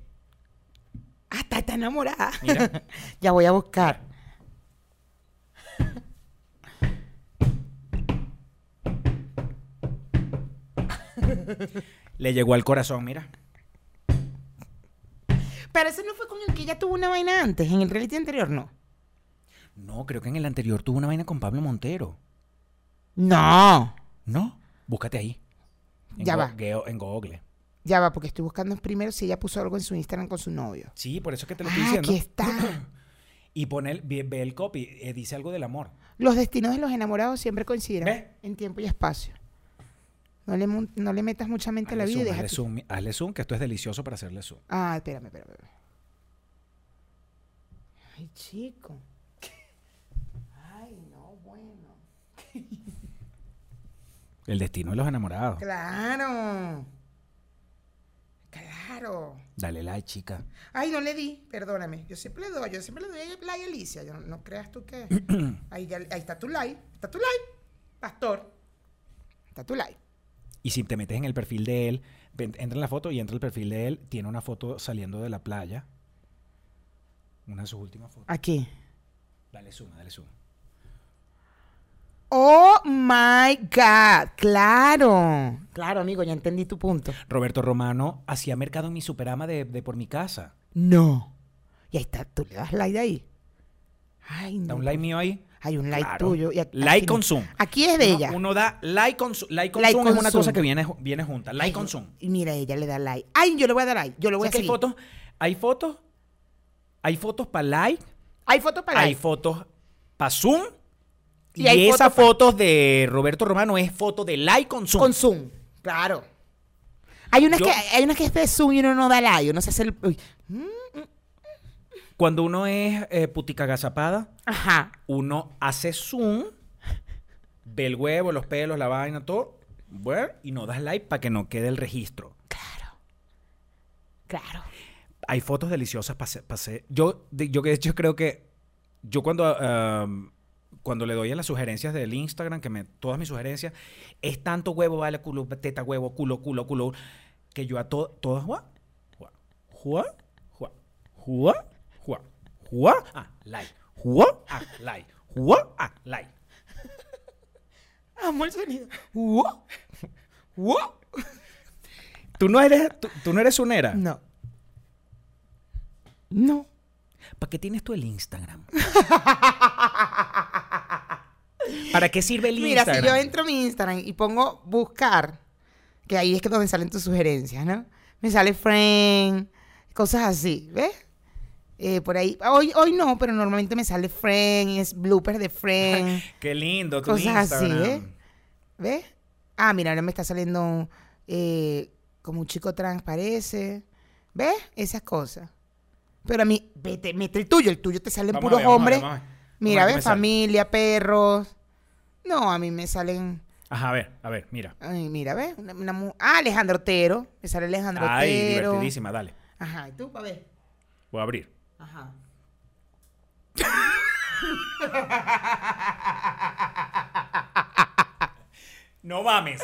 Hasta está enamorada. Mira. [LAUGHS] ya voy a buscar. Le llegó al corazón, mira. Pero ese no fue con el que ella tuvo una vaina antes, en el reality anterior, no. No, creo que en el anterior tuvo una vaina con Pablo Montero. No. ¿No? Búscate ahí. En Ya Go- va. Geo- en Google. Ya va, porque estoy buscando primero si ella puso algo en su Instagram con su novio. Sí, por eso es que te lo estoy Ah, diciendo. aquí está. [CLEARS THROAT] Y pone el, ve, ve el copy, eh, dice algo del amor. Los destinos de los enamorados siempre coinciden ¿Ves? en tiempo y espacio. No le, mon- no le metas mucha mente a la vida zoom, hazle zoom, hazle zoom, que esto es delicioso para hacerle zoom. Ah, espérame, espérame. espérame. Ay, chico. Ay, no, bueno. El destino de los enamorados. Claro. Claro. Dale like, chica. Ay, no le di, perdóname. Yo siempre le doy, yo siempre le doy like a Alicia. Yo no, no creas tú que. [CLEARS THROAT] ahí, ya- ahí está tu like. Está tu like, pastor. Está tu like. Y si te metes en el perfil de él, entra en la foto y entra el perfil de él, tiene una foto saliendo de la playa. Una de sus últimas fotos. Aquí. Dale zoom, dale zoom. Oh my God. Claro. Claro, amigo, ya entendí tu punto. Roberto Romano hacía mercado en mi superama de, de por mi casa. No. Y ahí está, tú le das like de ahí. Ay, no. ¿Está un like mío ahí? Hay un like Claro. tuyo. y aquí- Like con zoom. Aquí es de Uno- ella. Uno da like con zoom. Like con Like zoom con es una zoom. cosa que viene, viene junta. Like Ay, con zoom. Y mira, ella le da like. Ay, yo le voy a dar like. Yo le voy a ¿Sabes que hay seguir. fotos? Hay fotos. Hay fotos para like. Hay fotos para Hay like. fotos para zoom. Y Y, esa foto de Roberto Romano es foto de like con zoom. Con zoom. Claro. Hay unas, Yo- que, hay unas que es de zoom y uno no da like. Uno se hace el... uy. Cuando uno es eh, putica agazapada, Ajá. uno hace zoom, ve el huevo, los pelos, la vaina, todo, bueno, y no das like para que no quede el registro. Claro. Claro. Hay fotos deliciosas para hacer. Yo, de- yo de hecho creo que yo cuando, ah, cuando le doy a las sugerencias del Instagram, que me, todas mis sugerencias, es tanto huevo, vale, culo, teta, huevo, culo, culo, culo, que yo a to- todas, juá, juá, juá, juá, juá, juá, juá, ah, like, juá, ah, like, juá, ah, like. [LAUGHS] Amo el sonido. Wow. Wow. ¿Tú no eres, tú, tú no eres unera? No. No. ¿Para qué tienes tú el Instagram? [LAUGHS] ¿Para qué sirve el Mira, Instagram? si yo entro a mi Instagram y pongo buscar, que ahí es que donde salen tus sugerencias, ¿no? Me sale friend, cosas así, ¿ves? Eh, por ahí, hoy, hoy no, pero normalmente me sale friend, es bloopers de friend, [LAUGHS] Qué lindo tu cosas así. ¿Ves? Ah, mira, ahora me está saliendo eh, como un chico trans parece, ¿ves? Esas cosas. Pero a mí, vete, mete el tuyo, el tuyo te salen Vamos a puros ver, a hombres. a ver. Mira, a sale. Familia, perros. No, a mí me salen... Ajá, a ver, a ver, mira. Ay, mira, ¿ves? Una, una mu- ah, Alejandro Otero. Me sale Alejandro Ay, Otero. divertidísima, dale. Ajá, ¿y tú, para ver? Voy a abrir. Ajá. [LAUGHS] No mames.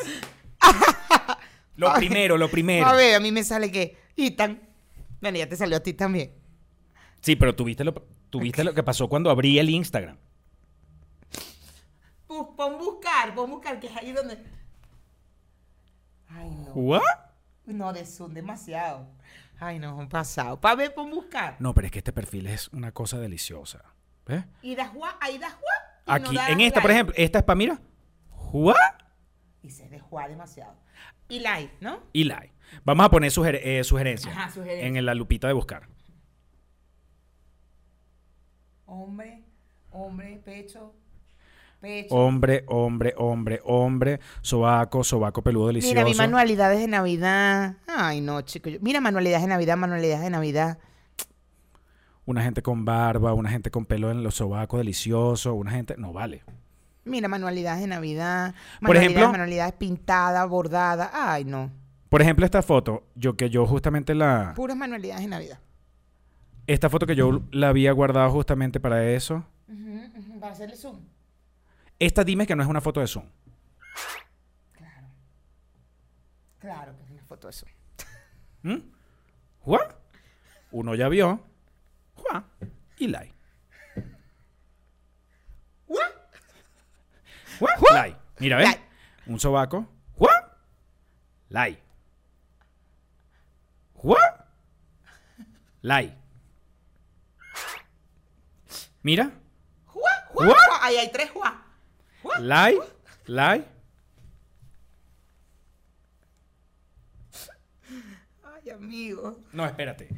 [LAUGHS] lo primero, lo primero. A ver, a mí me sale que Itan. Bueno, ya te salió a ti también. Sí, pero tuviste lo, tuviste lo que pasó cuando abrí el Instagram. Bu- Pon buscar, pon buscar, que es ahí donde... Ay, no. ¿What? No, de Zoom, demasiado. Ay, no, un pasado. Para ver, pon buscar. No, pero es que este perfil es una cosa deliciosa. ¿Ves? Y das Juan, ahí das Juan. y Aquí, no en esta, por ejemplo, esta es para, mira. ¿What? Y se de Juan demasiado. Y like, ¿no? Y like. Vamos a poner suger- eh, sugerencias Ajá, sugerencias. en la lupita de buscar. Hombre, hombre, pecho, pecho. Hombre, hombre, hombre, hombre, sobaco, sobaco peludo delicioso. Mira, mi manualidades de Navidad. Ay, no, chico. yo- Mira, manualidades de Navidad, manualidades de Navidad. Una gente con barba, una gente con pelo en los sobacos delicioso, una gente... No, vale. Mira, manualidades de Navidad. Por ejemplo- Manualidades pintadas, bordadas. Ay, no. Por ejemplo, esta foto, yo que yo justamente la... Puras manualidades de Navidad. Esta foto que yo la había guardado justamente para eso. Para hacerle zoom. Esta dime que no es una foto de Zoom. Claro que es una foto de zoom. ¿Mm? ¿Juá? Uno ya vio. ¿Juá? Y like. ¿Juá? Like. Mira, ¿ves? Un sobaco. ¿Juá? Like. ¿Juá? Like. Mira. ¡Juá! ¡Juá! ¡Juá! Ahí hay tres Juá. Like. Like. Ay, amigo. No, espérate.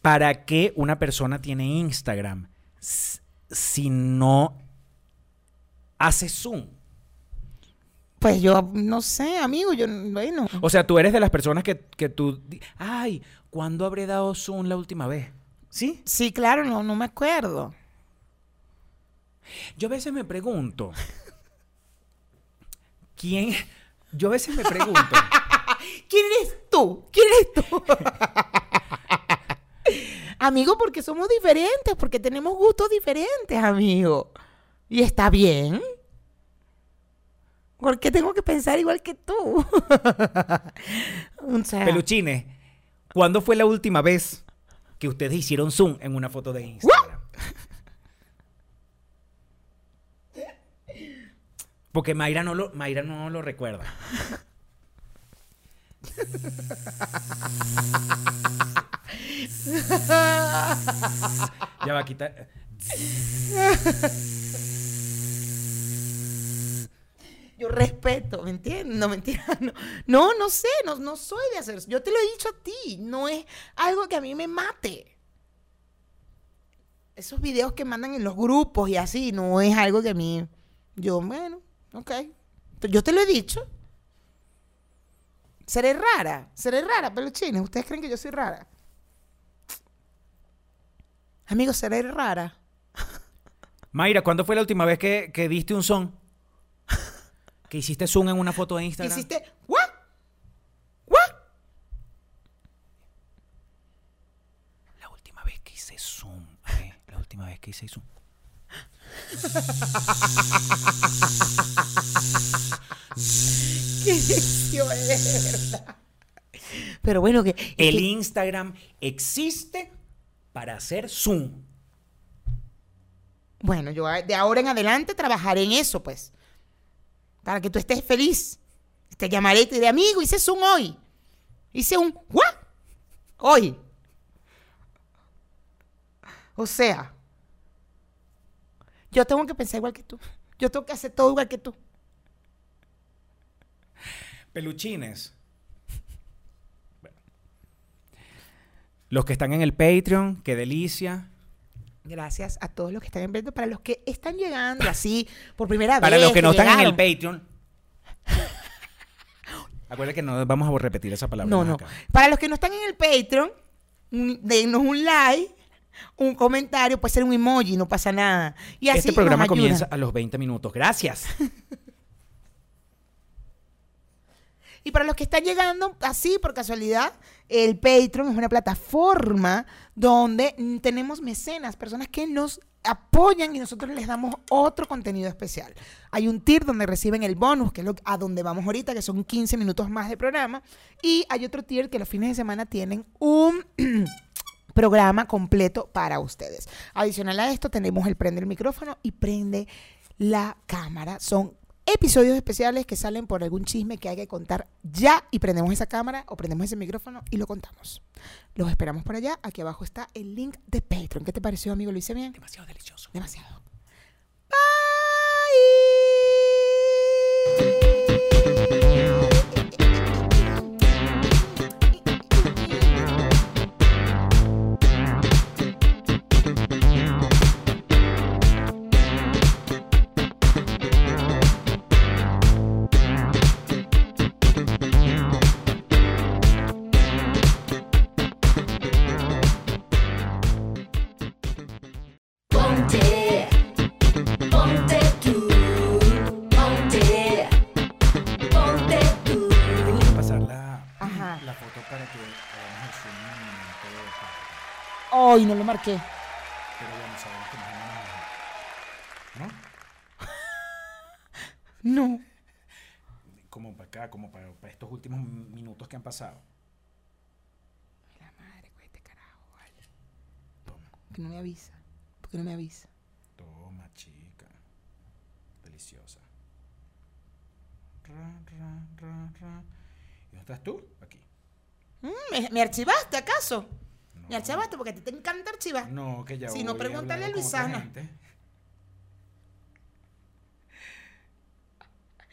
¿Para qué una persona tiene Instagram si no hace Zoom? Pues yo no sé, amigo. Yo, bueno. O sea, tú eres de las personas que, que tú... Ay, ¿cuándo habré dado Zoom la última vez? ¿Sí? Sí, claro, no, no me acuerdo. Yo a veces me pregunto... ¿Quién...? Yo a veces me pregunto... [LAUGHS] ¿Quién eres tú? ¿Quién eres tú? [LAUGHS] amigo, porque somos diferentes, porque tenemos gustos diferentes, amigo. Y está bien. ¿Por qué tengo que pensar igual que tú? [LAUGHS] o sea, Peluchines, ¿cuándo fue la última vez que ustedes hicieron zoom en una foto de Instagram? Porque Mayra no lo, Mayra no lo recuerda. ya va a quitar. Yo respeto, ¿me entiendes? No, mentira. [LAUGHS] No, no, no sé, no, no soy de hacer eso. Yo te lo he dicho a ti, no es algo que a mí me mate. Esos videos que mandan en los grupos y así, no es algo que a mí... Yo, bueno, ok. Yo te lo he dicho. Seré rara, seré rara, peluchines. ¿Ustedes creen que yo soy rara? Amigos, seré rara. [LAUGHS] Mayra, ¿cuándo fue la última vez que, que diste un son? Que hiciste zoom en una foto de Instagram. Hiciste, ¿what? ¿What? La última vez que hice zoom. eh, La última vez que hice zoom. [LAUGHS] Qué verdad. Pero bueno, que... El que- Instagram existe para hacer zoom. Bueno, yo de ahora en adelante trabajaré en eso, pues. Para que tú estés feliz. Te llamaré y te diré, amigo, hice Zoom hoy. Hice un ¿what? Hoy. O sea, yo tengo que pensar igual que tú. Yo tengo que hacer todo igual que tú. Peluchines. Los que están en el Patreon, qué delicia. Gracias a todos los que están viendo, para los que están llegando así por primera Para vez. los que no están en el. Patreon. Acuérdate que no vamos a repetir esa palabra. No, no. acá. Para los que no están en el Patreon, denos un like, un comentario, puede ser un emoji, no pasa nada. Y así Este programa nos comienza a los 20 minutos. Gracias. [LAUGHS] Y para los que están llegando así por casualidad, el Patreon es una plataforma donde tenemos mecenas, personas que nos apoyan y nosotros les damos otro contenido especial. Hay un tier donde reciben el bonus, que es lo, a donde vamos ahorita, que son 15 minutos más de programa. Y hay otro tier que los fines de semana tienen un [CLEARS THROAT] programa completo para ustedes. Adicional a esto, tenemos el prende el micrófono y prende la cámara. Son episodios especiales que salen por algún chisme que hay que contar ya y prendemos esa cámara o prendemos ese micrófono y lo contamos. Los esperamos por allá. Aquí abajo está el link de Patreon. ¿Qué te pareció, amigo? ¿Lo hice bien? Demasiado delicioso. Demasiado. Marqué. Pero bueno, sabemos que más o menos- ¿No? [LAUGHS] No. Como para acá, como para, para estos últimos minutos que han pasado. La madre, con este carajo, vale. Toma, ¿Por qué no me avisa? ¿Por qué no me avisa? toma, chica. Deliciosa. Ra, ra, ra, ra. ¿Y dónde estás tú? Aquí. Mm, ¿Me, me archivaste acaso? No. ¿Me archivaste? Porque a ti te encanta archivar. No, que ya Si no, pregúntale a Luisana.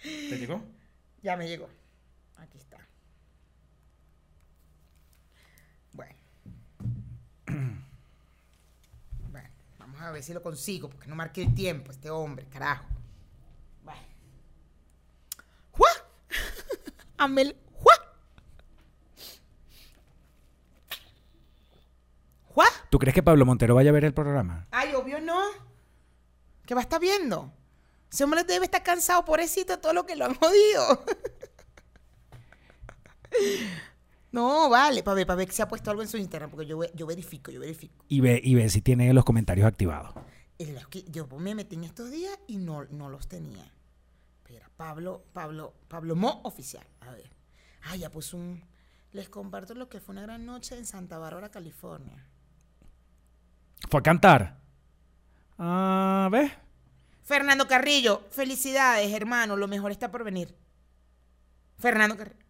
¿Te llegó? Ya me llegó. Aquí está. Bueno. bueno, vamos a ver si lo consigo, porque no marqué el tiempo este hombre, carajo. Bueno. [LAUGHS] Amel, ¿Tú crees que Pablo Montero vaya a ver el programa? Ay, obvio no. ¿Qué va a estar viendo? Ese hombre debe estar cansado, pobrecito, todo lo que lo han jodido. [LAUGHS] No, vale, para ver, para ver que se ha puesto algo en su Instagram, porque yo, yo verifico, yo verifico. Y ve, y ve si tiene los comentarios activados. Yo me metí en estos días y no, no los tenía. Espera, Pablo, Pablo, Pablo Mo oficial. A ver. Ah, ya puso un. Les comparto lo que fue una gran noche en Santa Bárbara, California. Fue a cantar. Ah, ¿ves? Fernando Carrillo, felicidades, hermano. Lo mejor está por venir. Fernando Carrillo.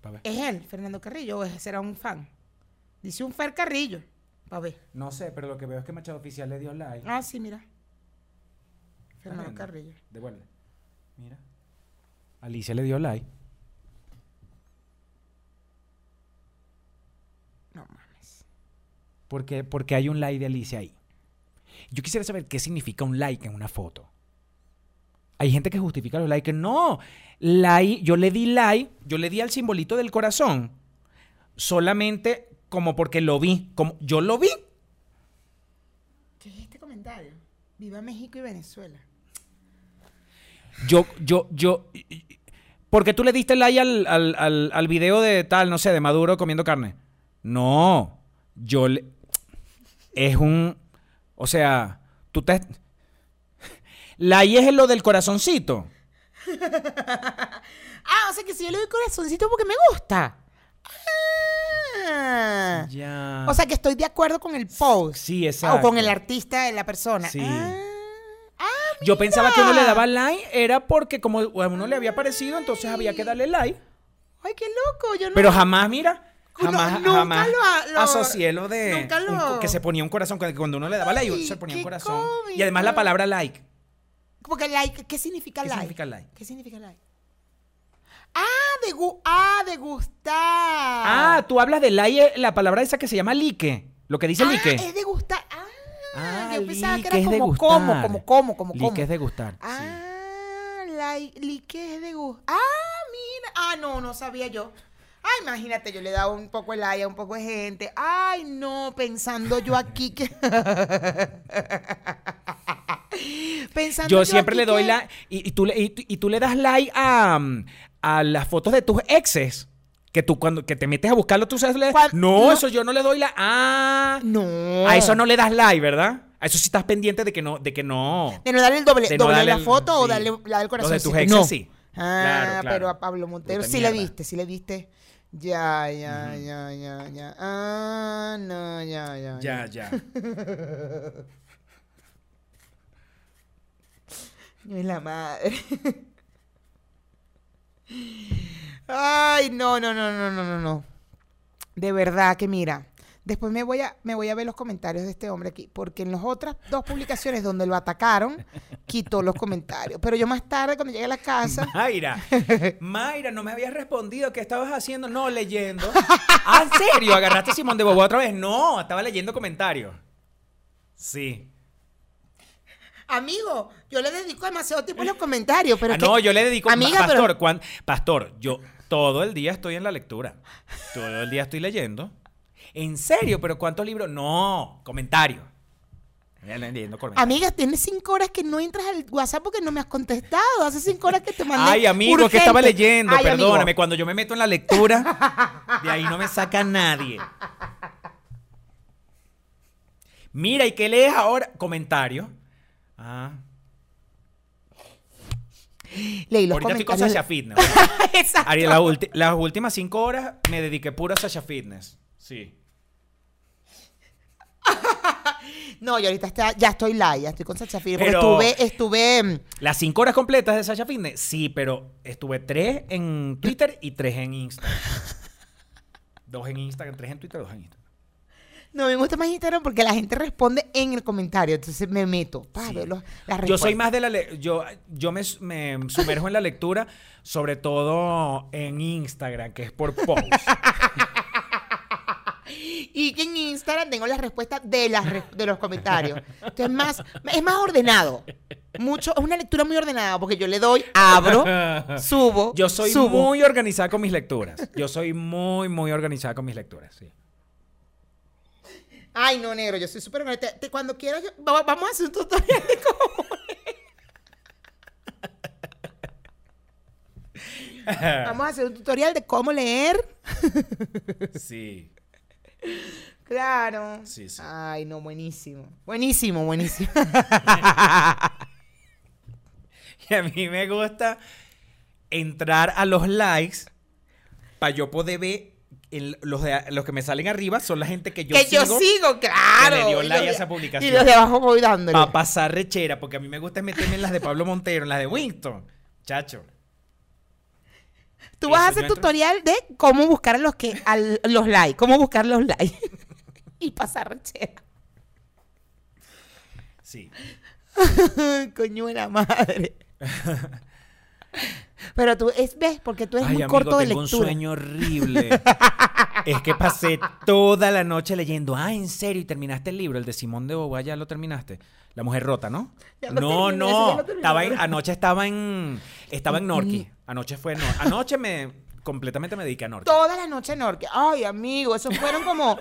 Pa' ver. ¿Es él, Fernando Carrillo, o será un fan? Dice un Fer Carrillo. Pa' ver. No sé, pero lo que veo es que Machado Oficial le dio like. Ah, sí, mira. Fernando viendo? Carrillo. Devuelve. Mira. Alicia le dio like. No mames. Porque, porque hay un like de Alicia ahí. Yo quisiera saber qué significa un like en una foto. Hay gente que justifica los likes. No, like, yo le di like, yo le di al simbolito del corazón. Solamente como porque lo vi. Como yo lo vi. ¿Qué es este comentario? Viva México y Venezuela. Yo, yo, yo. ¿Por qué tú le diste like al, al, al, al video de tal, no sé, de Maduro comiendo carne? No. Yo le. Es un. O sea, tú te. Like es lo del corazoncito. [LAUGHS] Ah, o sea que si yo le doy corazoncito porque me gusta. Ah. Ya. O sea que estoy de acuerdo con el post. Sí, O exacto. con el artista de la persona. Sí. Ah. Ah, Yo pensaba que uno le daba like, era porque como a uno le había parecido, entonces había que darle like. Ay, qué loco. Yo no. Pero jamás, mira, jamás, nunca jamás lo lo- asocié lo de un que se ponía un corazón, que cuando uno le daba like, Ay, se ponía un corazón. cómico. Y además la palabra like. Porque like, ¿qué significa ¿Qué like? significa like? ¿Qué significa like? Ah, de, gu- ah, de gustar. Ah, tú hablas de like, la palabra esa que se llama like. Lo que dice Ah, like. es de gustar. Ah, Ah, yo pensaba que like era es de como como, como como, como como. Like es de gustar. sí. Ah, like, like es de gustar. Ah, mira. Ah, no, no sabía yo. Ay, imagínate, yo le daba un poco de like a un poco de gente. Ay, no, pensando yo aquí que. [LAUGHS] pensando Yo siempre aquí le doy que- like. Y, y tú, le- y, y tú le das like a, mm, a las fotos de tus exes. Que tú cuando que te metes a buscarlo, tú sabes. le-. No, No. eso yo no le doy like. Ah. No. A eso no le das like, ¿verdad? A eso sí estás pendiente de que no, de que no. De no darle el doble, De no doble darle la el- foto o sí. darle la del Los corazón. de tus exes no. sí. Ah, Claro, claro. pero a Pablo Montero Puta sí le diste, sí le diste. Ya, ya, ya, ya, ya. Ah, no, ya, ya. Ya, ya. Ay, [LAUGHS] la madre. [LAUGHS] Ay, no, no, no, no, no, no, no. De verdad que mira, después me voy a me voy a ver los comentarios de este hombre aquí, porque en las otras dos publicaciones donde lo atacaron, quitó los comentarios. Pero yo más tarde cuando llegué a la casa, Mayra, Mayra, no me habías respondido. ¿Qué estabas haciendo? No, leyendo. [LAUGHS] ¿Ah, en serio? ¿Agarraste a Simón de Bobo otra vez? No, estaba leyendo comentarios. Sí. amigo, yo le dedico demasiado tiempo a los comentarios, pero Ah, que- no, yo le dedico. amiga, Pastor, pero- cuan- Pastor, yo todo el día estoy en la lectura. Todo el día estoy leyendo. ¿En serio? ¿Pero cuántos libros? No, comentarios. Ya leyendo comentarios. Amiga, tienes cinco horas que no entras al WhatsApp porque no me has contestado. Hace cinco horas que te mandé. Ay, amigo, que urgente. estaba leyendo, Ay, amigo. perdóname. Cuando yo me meto en la lectura, de ahí no me saca nadie. Mira, ¿y qué lees ahora? Comentarios. Ah. Leí los Ahorita estoy con comentarios. Sasha Fitness. [LAUGHS] Exacto. Ari, las, las últimas cinco horas me dediqué puro a Sasha Fitness. Sí. [LAUGHS] No, yo ahorita está- ya estoy live, ya estoy con Sacha Fitness, Pero- estuve, estuve, mm, Las cinco horas completas de Sasha Fitness, sí, pero estuve tres en Twitter y tres en Instagram. [LAUGHS] Dos en Instagram, tres en Twitter, dos en Instagram. no me gusta más Instagram porque la gente responde en el comentario, entonces me meto para Sí. ver los- las Yo soy más de la le- yo yo me, me sumerjo en la lectura, sobre todo en Instagram, que es por post. [LAUGHS] Y que en Instagram tengo las respuestas de, las re- de los comentarios. Entonces más, es más ordenado. Mucho, es una lectura muy ordenada porque yo le doy, abro, subo, Yo soy subo. muy organizada con mis lecturas. Yo soy muy muy organizada con mis lecturas, sí. Ay, no, negro, yo soy súper Cuando quieras, yo- va- vamos a hacer un tutorial de cómo leer. [LAUGHS] Vamos a hacer un tutorial de cómo leer. Sí. Claro. Sí, sí. Ay, no, buenísimo. Buenísimo, buenísimo. [LAUGHS] Y a mí me gusta entrar a los likes para yo poder ver el- los, de- los que me salen arriba son la gente que yo que sigo. yo sigo, claro. que le dio Y like los a de- esa publicación. Y los de abajo voy dándole. Para pasar rechera, porque a mí me gusta meterme en las de Pablo Montero, en las de Winston. Chacho. Tú vas a hacer tutorial de cómo buscar a los que al- los likes, cómo buscar los likes [LAUGHS] y pasar rechera. Sí. [LAUGHS] Coño de la madre. [LAUGHS] Pero tú es ves porque tú eres Ay, muy amigo, corto de tengo lectura. un sueño horrible. es que pasé toda la noche leyendo. Ah, ¿en serio? ¿Y terminaste el libro? El de Simón de Beauvoir, ¿ya lo terminaste? La mujer rota, ¿no? Ya no, terminé, no. Estaba en- anoche estaba en... Estaba en Norqui. Anoche fue... Nor- Anoche me... Completamente me dediqué a Norqui. Toda la noche Norque. Ay, amigo, esos fueron como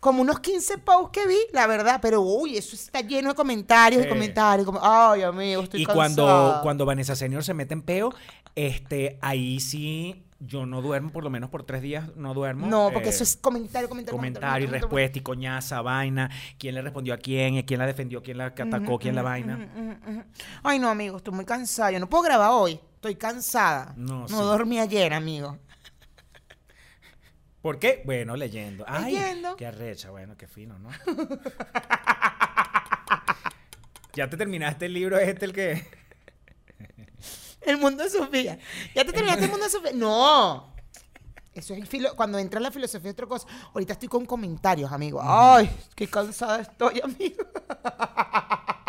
como unos 15 posts que vi, la verdad, pero uy, eso está lleno de comentarios, de Sí. comentarios, como, ay, amigo, estoy Y cuando, cansada". cuando Vanessa Senior se mete en peo, este, ahí sí yo no duermo, por lo menos por tres días no duermo. No, porque eh, eso es comentario, comentario, comentario y respuesta y coñaza, vaina, quién le respondió a quién, quién la defendió, quién la atacó, quién la vaina. Ay, no, amigo, estoy muy cansada. Yo no puedo grabar hoy. Estoy cansada. No, No sí. dormí ayer, amigo. ¿Por qué? Bueno, leyendo. Ay, Leyendo. qué arrecha, bueno, qué fino, ¿no? [LAUGHS] ya te terminaste el libro este, el que... El mundo de Sofía. ¿Ya te terminaste el mundo de Sofía? No. Eso es filo- cuando entra la filosofía es otra cosa. Ahorita estoy con comentarios, amigo. Ay, qué cansada estoy, amigo. [LAUGHS]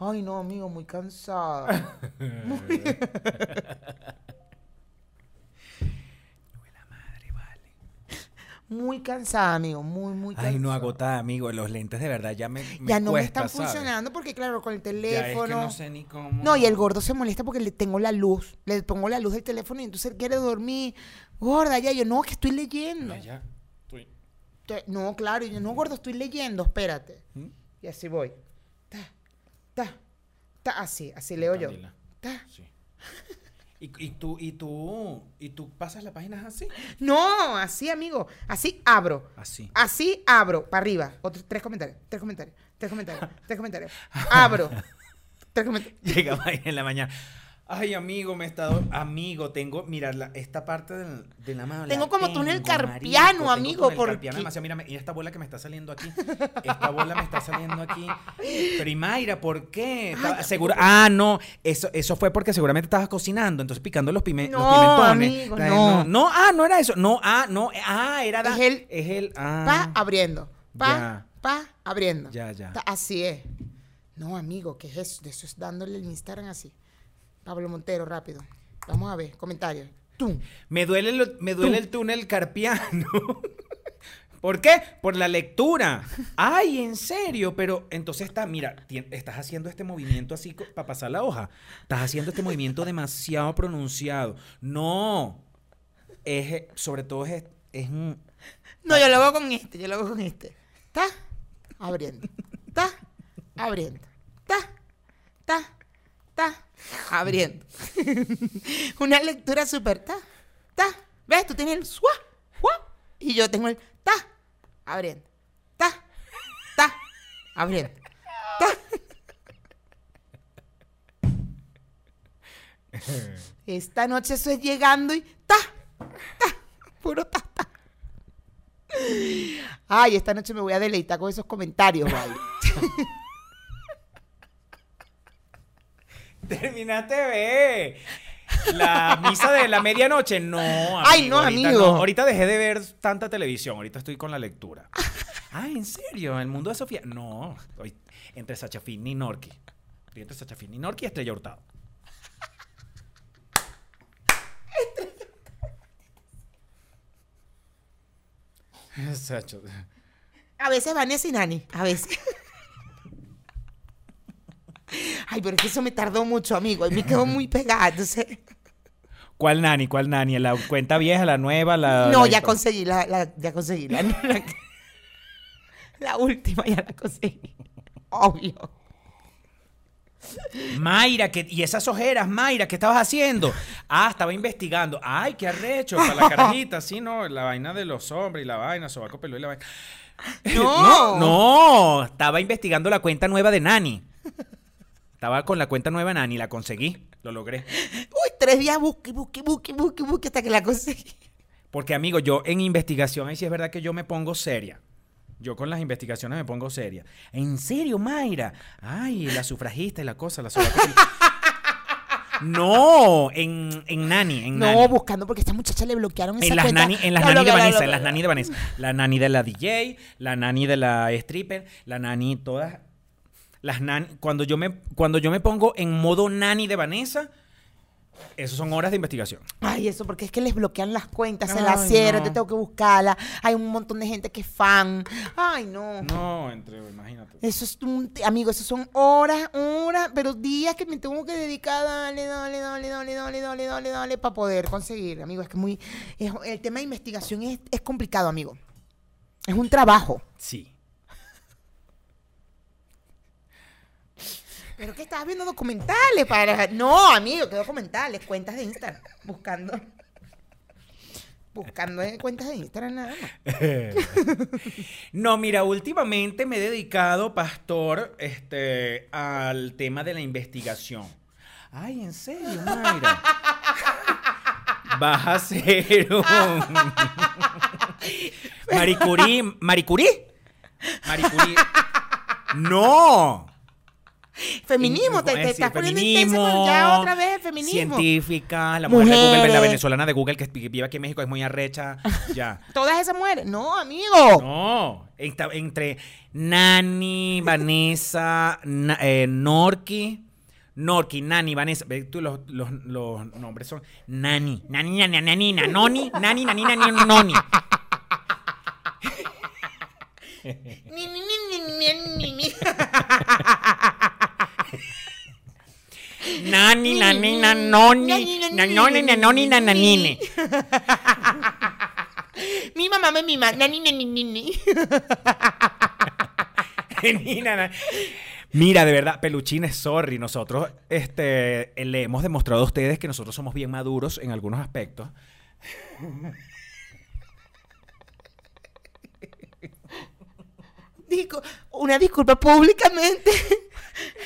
Ay, no, amigo, muy cansada. [LAUGHS] Muy... Muy cansada, amigo. Muy, muy cansada. Ay, no agotada, amigo. Los lentes de verdad ya me, me Ya no me están ¿sabes? funcionando porque, claro, con el Ya es teléfono. que no sé ni cómo... No, y el gordo se molesta porque le tengo la luz. Le pongo la luz del teléfono y entonces él quiere dormir. Gorda, ya yo, no, que estoy leyendo. Ay, ya. Estoy- No, claro, y yo, no, gordo, estoy leyendo, espérate. ¿Mm? Y así voy. Ta, ta, así, así leo yo. Ta. Sí. ¿Y, y tú, y tú, y tú pasas las páginas así? No, así, amigo. Así abro. Así. Así abro, para arriba. Otros tres comentarios, tres comentarios, tres comentarios, tres comentarios. [LAUGHS] Abro. Tres comentarios. Llegaba en la mañana. Ay, amigo, me he estado. Amigo, tengo. Mira, la- esta parte del- de la mano. Tengo como túnel tengo, carpiano, tengo amigo, túnel porque- carpiano demasiado. Mírame, y esta bola que me está saliendo aquí. Esta bola me está saliendo aquí. Pero, y Mayra, ¿por qué? Ay. Ah, no. Eso, eso fue porque seguramente estabas cocinando. Entonces picando los, pime- los No, pimentones. amigo, no. no. ah, no era eso. No, ah, no. Ah, era. da- Es el- Es el. Ah. Pa, abriendo. Pa, Ya. pa, abriendo. Ya, ya. Así es. No, amigo, ¿qué es eso? De eso es dándole el Instagram así. Pablo Montero, rápido. Vamos a ver, comentarios. Tum. Me duele, lo- me duele el túnel carpiano. [LAUGHS] ¿Por qué? Por la lectura. Ay, en serio, pero entonces está, mira, estás haciendo este movimiento así para pasar la hoja. Estás haciendo este movimiento demasiado pronunciado. No. Es, eh, sobre todo es, es un... No, yo lo hago con este, yo lo hago con este. Ta, abriendo. Ta, abriendo. Ta, ta, ta, abriendo. [LAUGHS] Una lectura súper ta, ta. ¿Ves? Tú tienes el y yo tengo el ta, abriendo. Ta, ta, abriendo. Ta. [LAUGHS] Esta noche estoy llegando y ta, ta, puro ta, ta. Ay, esta noche me voy a deleitar con esos comentarios, vale. [LAUGHS] Terminaste de ver la misa de la medianoche. No, amigo, Ay, no, ahorita amigo. Ahorita dejé de ver tanta televisión. Ahorita estoy con la lectura. Ah, ¿en serio? ¿El mundo de Sofía? No, estoy entre Sachafín y. Estoy entre Sachafín y Norki y Estrella Hurtado. Sacho. A veces Vanessa y Nani, a veces. Ay, pero es que eso me tardó mucho, amigo, y me quedó muy pegada, entonces... ¿Cuál nani? ¿Cuál nani? ¿La cuenta vieja, la nueva? La, No, la- ya conseguí la, la- ya conseguí la, [LAUGHS] la, última, ya la conseguí. Obvio. Mayra, que, y esas ojeras, Mayra, ¿qué estabas haciendo? Ah, estaba investigando. Ay, qué arrecho, para la carajita, sí, ¿no? La vaina de los hombres y la vaina, sobaco peludo y la vaina. No. [LAUGHS] no, no, estaba investigando la cuenta nueva de Nani. Estaba con la cuenta nueva de Nani, la conseguí, lo logré. Uy, tres días busque, busque, busque, busque, busque hasta que la conseguí. Porque, amigo, yo en investigación, ahí sí es verdad que yo me pongo seria. Yo con las investigaciones me pongo seria. ¿En serio, Mayra? Ay, la sufragista y la cosa, la sola [LAUGHS] No, en, en Nani, en No, Nani. buscando porque esta muchacha le bloquearon esa En las cuenta. nani, en las La nani de Vanessa, en las nani de Vanessa. La nani de la DJ, la nani de la stripper, la nani todas. Las. Cuando yo me, cuando yo me pongo en modo nani de Vanessa, eso son horas de investigación. Ay, eso, porque es que les bloquean las cuentas, se las cierran, no. yo tengo que buscarla. Hay un montón de gente que es fan. Ay, no. No, entre, imagínate. Eso es un, amigo, eso son horas, horas, pero días que me tengo que dedicar, dale, dale, dale, dale, dale, dale, dale, dale, para poder conseguir, amigo. Es que muy, es- el tema de investigación es, es complicado, amigo. Es un trabajo. Sí. Pero que estabas viendo documentales para, no, amigo, que documentales, cuentas de Instagram, buscando, buscando en cuentas de Instagram nada más. [LAUGHS] No, mira, últimamente me he dedicado, pastor, este, al tema de la investigación. Ay, en serio, Mayra. Vas a ser un [LAUGHS] Maricurí, Maricurí. Maricurí. No. Feminismo, te, pues, estás poniendo intensa ya otra vez feminismo. Científica, la mujer de Google, la venezolana de Google que vive aquí en México es muy arrecha, [LAUGHS] ya. Todas esas mujeres, no, amigo. No, Esta- entre Nani, [LAUGHS] Vanessa, Na- eh, Norki, Norki, Nani, Vanessa, ve tú los, los, los nombres son Nani, Nani, Nani, Nani, Nanoni, Nani, Nani, Nani, Noni. [LAUGHS] Ni, ni, ni, ni, ni, ni, ni. [LAUGHS] Nani, Nani, Nanoni, Nanoni, Nanoni, Nananine. [LAUGHS] Mi mamá me mima. Nani, nani, ni, ni. Ni, na, na. Mira, de verdad, peluchines, sorry, nosotros este, le hemos demostrado a ustedes que nosotros somos bien maduros en algunos aspectos. Digo, una disculpa públicamente.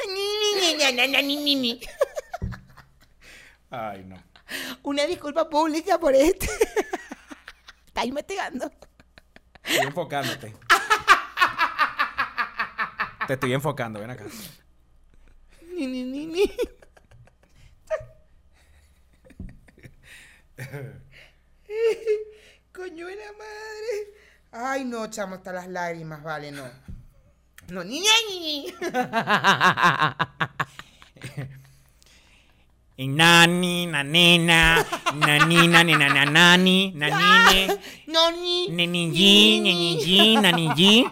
Ni, ni, ni, ni, ni, ni, ni, ni. Ay, no. Una disculpa pública por este. Está investigando. Estoy enfocándote. Te estoy enfocando, ven acá. Ni, ni, ni, ni. [LAUGHS] Coño de la madre. Ay, no, chamo, hasta las lágrimas, vale, no. No, ni, ni. Y nani, nanina, nenananani, nanine, No, ni. neniji, neniji, naniji,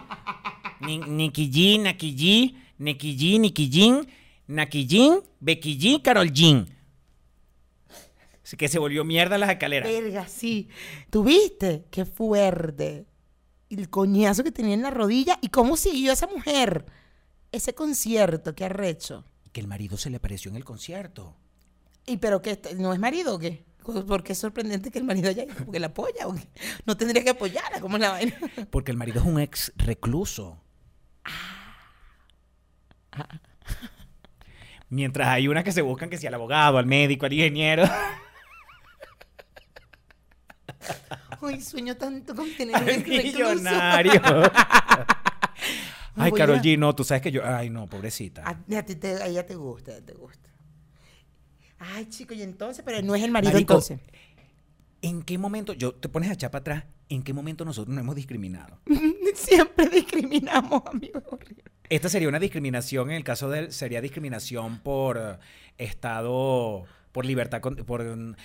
ni- nikiji, nakiji, nekiji, nikijin, nakijin, bekiji, caroljin. Así que se volvió mierda las escaleras. Verga, sí. ¿Tuviste? Qué fuerte. El coñazo que tenía en la rodilla y cómo siguió esa mujer. Ese concierto, qué arrecho. Que el marido se le apareció en el concierto. ¿Y pero qué? ¿No es marido o qué? ¿Por qué es sorprendente que el marido haya ido? ¿Porque la apoya o qué? No tendría que apoyarla, ¿cómo es la vaina? Porque el marido es un ex recluso. Mientras hay unas que se buscan que si al abogado, al médico, al ingeniero. Ay, sueño tanto con tener un [LAUGHS] millonario. [LAUGHS] Ay, Carol a- G, no, tú sabes que yo. Ay, no, pobrecita. A, a ti te, a ella te gusta, a ella te gusta. Ay, chico, y entonces, pero no es el marido Marico, entonces. ¿En qué momento, yo te pones a echar para atrás, en qué momento nosotros nos hemos discriminado? [LAUGHS] Siempre discriminamos, amigo. Esta sería una discriminación, en el caso de él, sería discriminación por eh, estado, por libertad, por...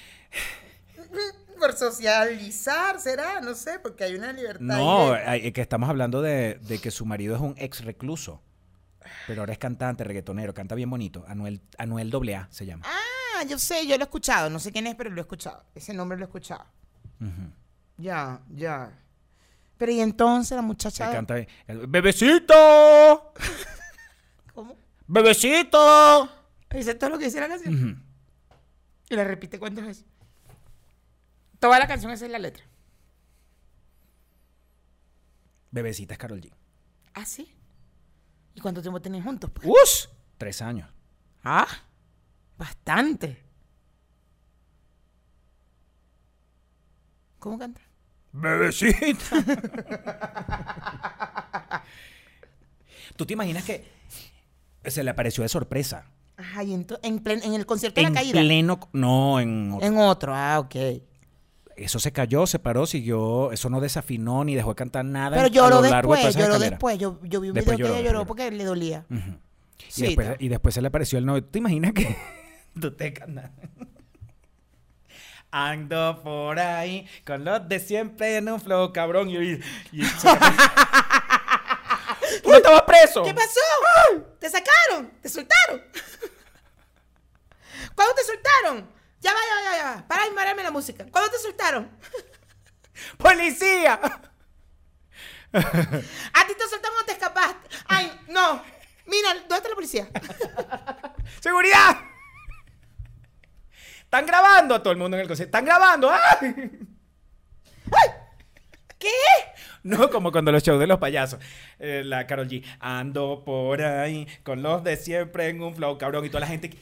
Por socializar, será, no sé, porque hay una libertad. No, hay- que estamos hablando de, de que su marido es un ex recluso, pero ahora es cantante, reggaetonero, canta bien bonito, Anuel, Anuel AA se llama. Ah, yo sé, yo lo he escuchado. No sé quién es, pero lo he escuchado. Ese nombre lo he escuchado. Ya, ya. Pero y entonces la Se muchacha. canta bien. ¡Bebecito! [LAUGHS] ¿Cómo? ¡Bebecito! Dice todo lo que dice la canción. Y la repite cuántas veces. Toda la canción esa es la letra. Bebecita es Carol G. ¿Ah, sí? ¿Y cuánto tiempo tienen juntos? pues? ¡Ush! Tres años. Ah, bastante. ¿Cómo canta? Bebecita. ¿Tú te imaginas que se le apareció de sorpresa? Ajá, y en, plen- en el concierto de En la caída. pleno... No, en otro. En otro, ah, ok. Eso se cayó, se paró, siguió... Eso no desafinó ni dejó de cantar nada Pero lloró de después, lloró después. Yo, yo vi un Después video que ella lloró porque le dolía. Y, Sí, después, está. y después se le apareció el novio. ¿Tú te imaginas que [LAUGHS] tú te cantas? Ando por ahí con los de siempre en un flow, cabrón. Y, y- y- [LAUGHS] ¡No estabas preso! ¿Qué pasó? ¿Te sacaron? ¿Te soltaron? [LAUGHS] ¿Cuándo te soltaron? Ya va, ya va, ya va. Para de mararme la música. ¿Cuándo te soltaron? [LAUGHS] ¡Policía! [LAUGHS] ¿A ti te soltaron o te escapaste? Ay, no. Mira, ¿dónde está la policía? [LAUGHS] ¡Seguridad! Están grabando a todo el mundo en el concierto. ¡Están grabando! ¡Ay! ¿Qué? No, como cuando los shows de los payasos. Eh, la Carol G. Ando por ahí con los de siempre en un flow, cabrón. Y toda la gente.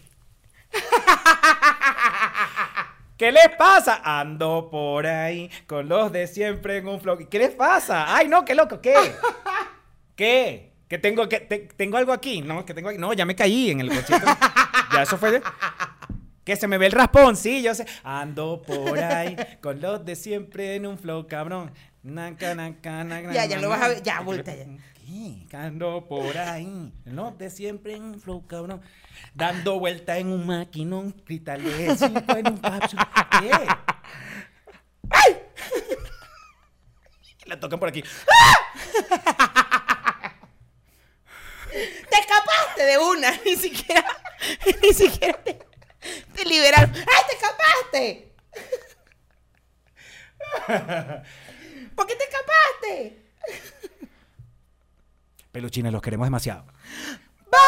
¿Qué les pasa? Ando por ahí con los de siempre en un flow. ¿Qué les pasa? Ay, no, qué loco, ¿qué? [LAUGHS] ¿Qué? ¿Que tengo, que te- tengo algo aquí? No, que tengo aquí. No, ya me caí en el concierto. Ya eso fue. Que se me ve el raspón, sí, yo sé. Ando por ahí con los de siempre en un flow, cabrón. Naca, naca, naca, Ya, ya lo vas a ver, ya, vuelta ya. ¿Qué? Ando por ahí, los de siempre en un flow, cabrón. Dando vuelta en un maquinón, grítale cinco en un cápsula. ¿Qué? ¡Ay! [LAUGHS] La tocan por aquí. Te escapaste de una. Ni siquiera, [LAUGHS] ni siquiera te, te liberaron. ¡Ay, te escapaste! [LAUGHS] ¿Por qué te escapaste? Peluchines, los queremos demasiado. Bye.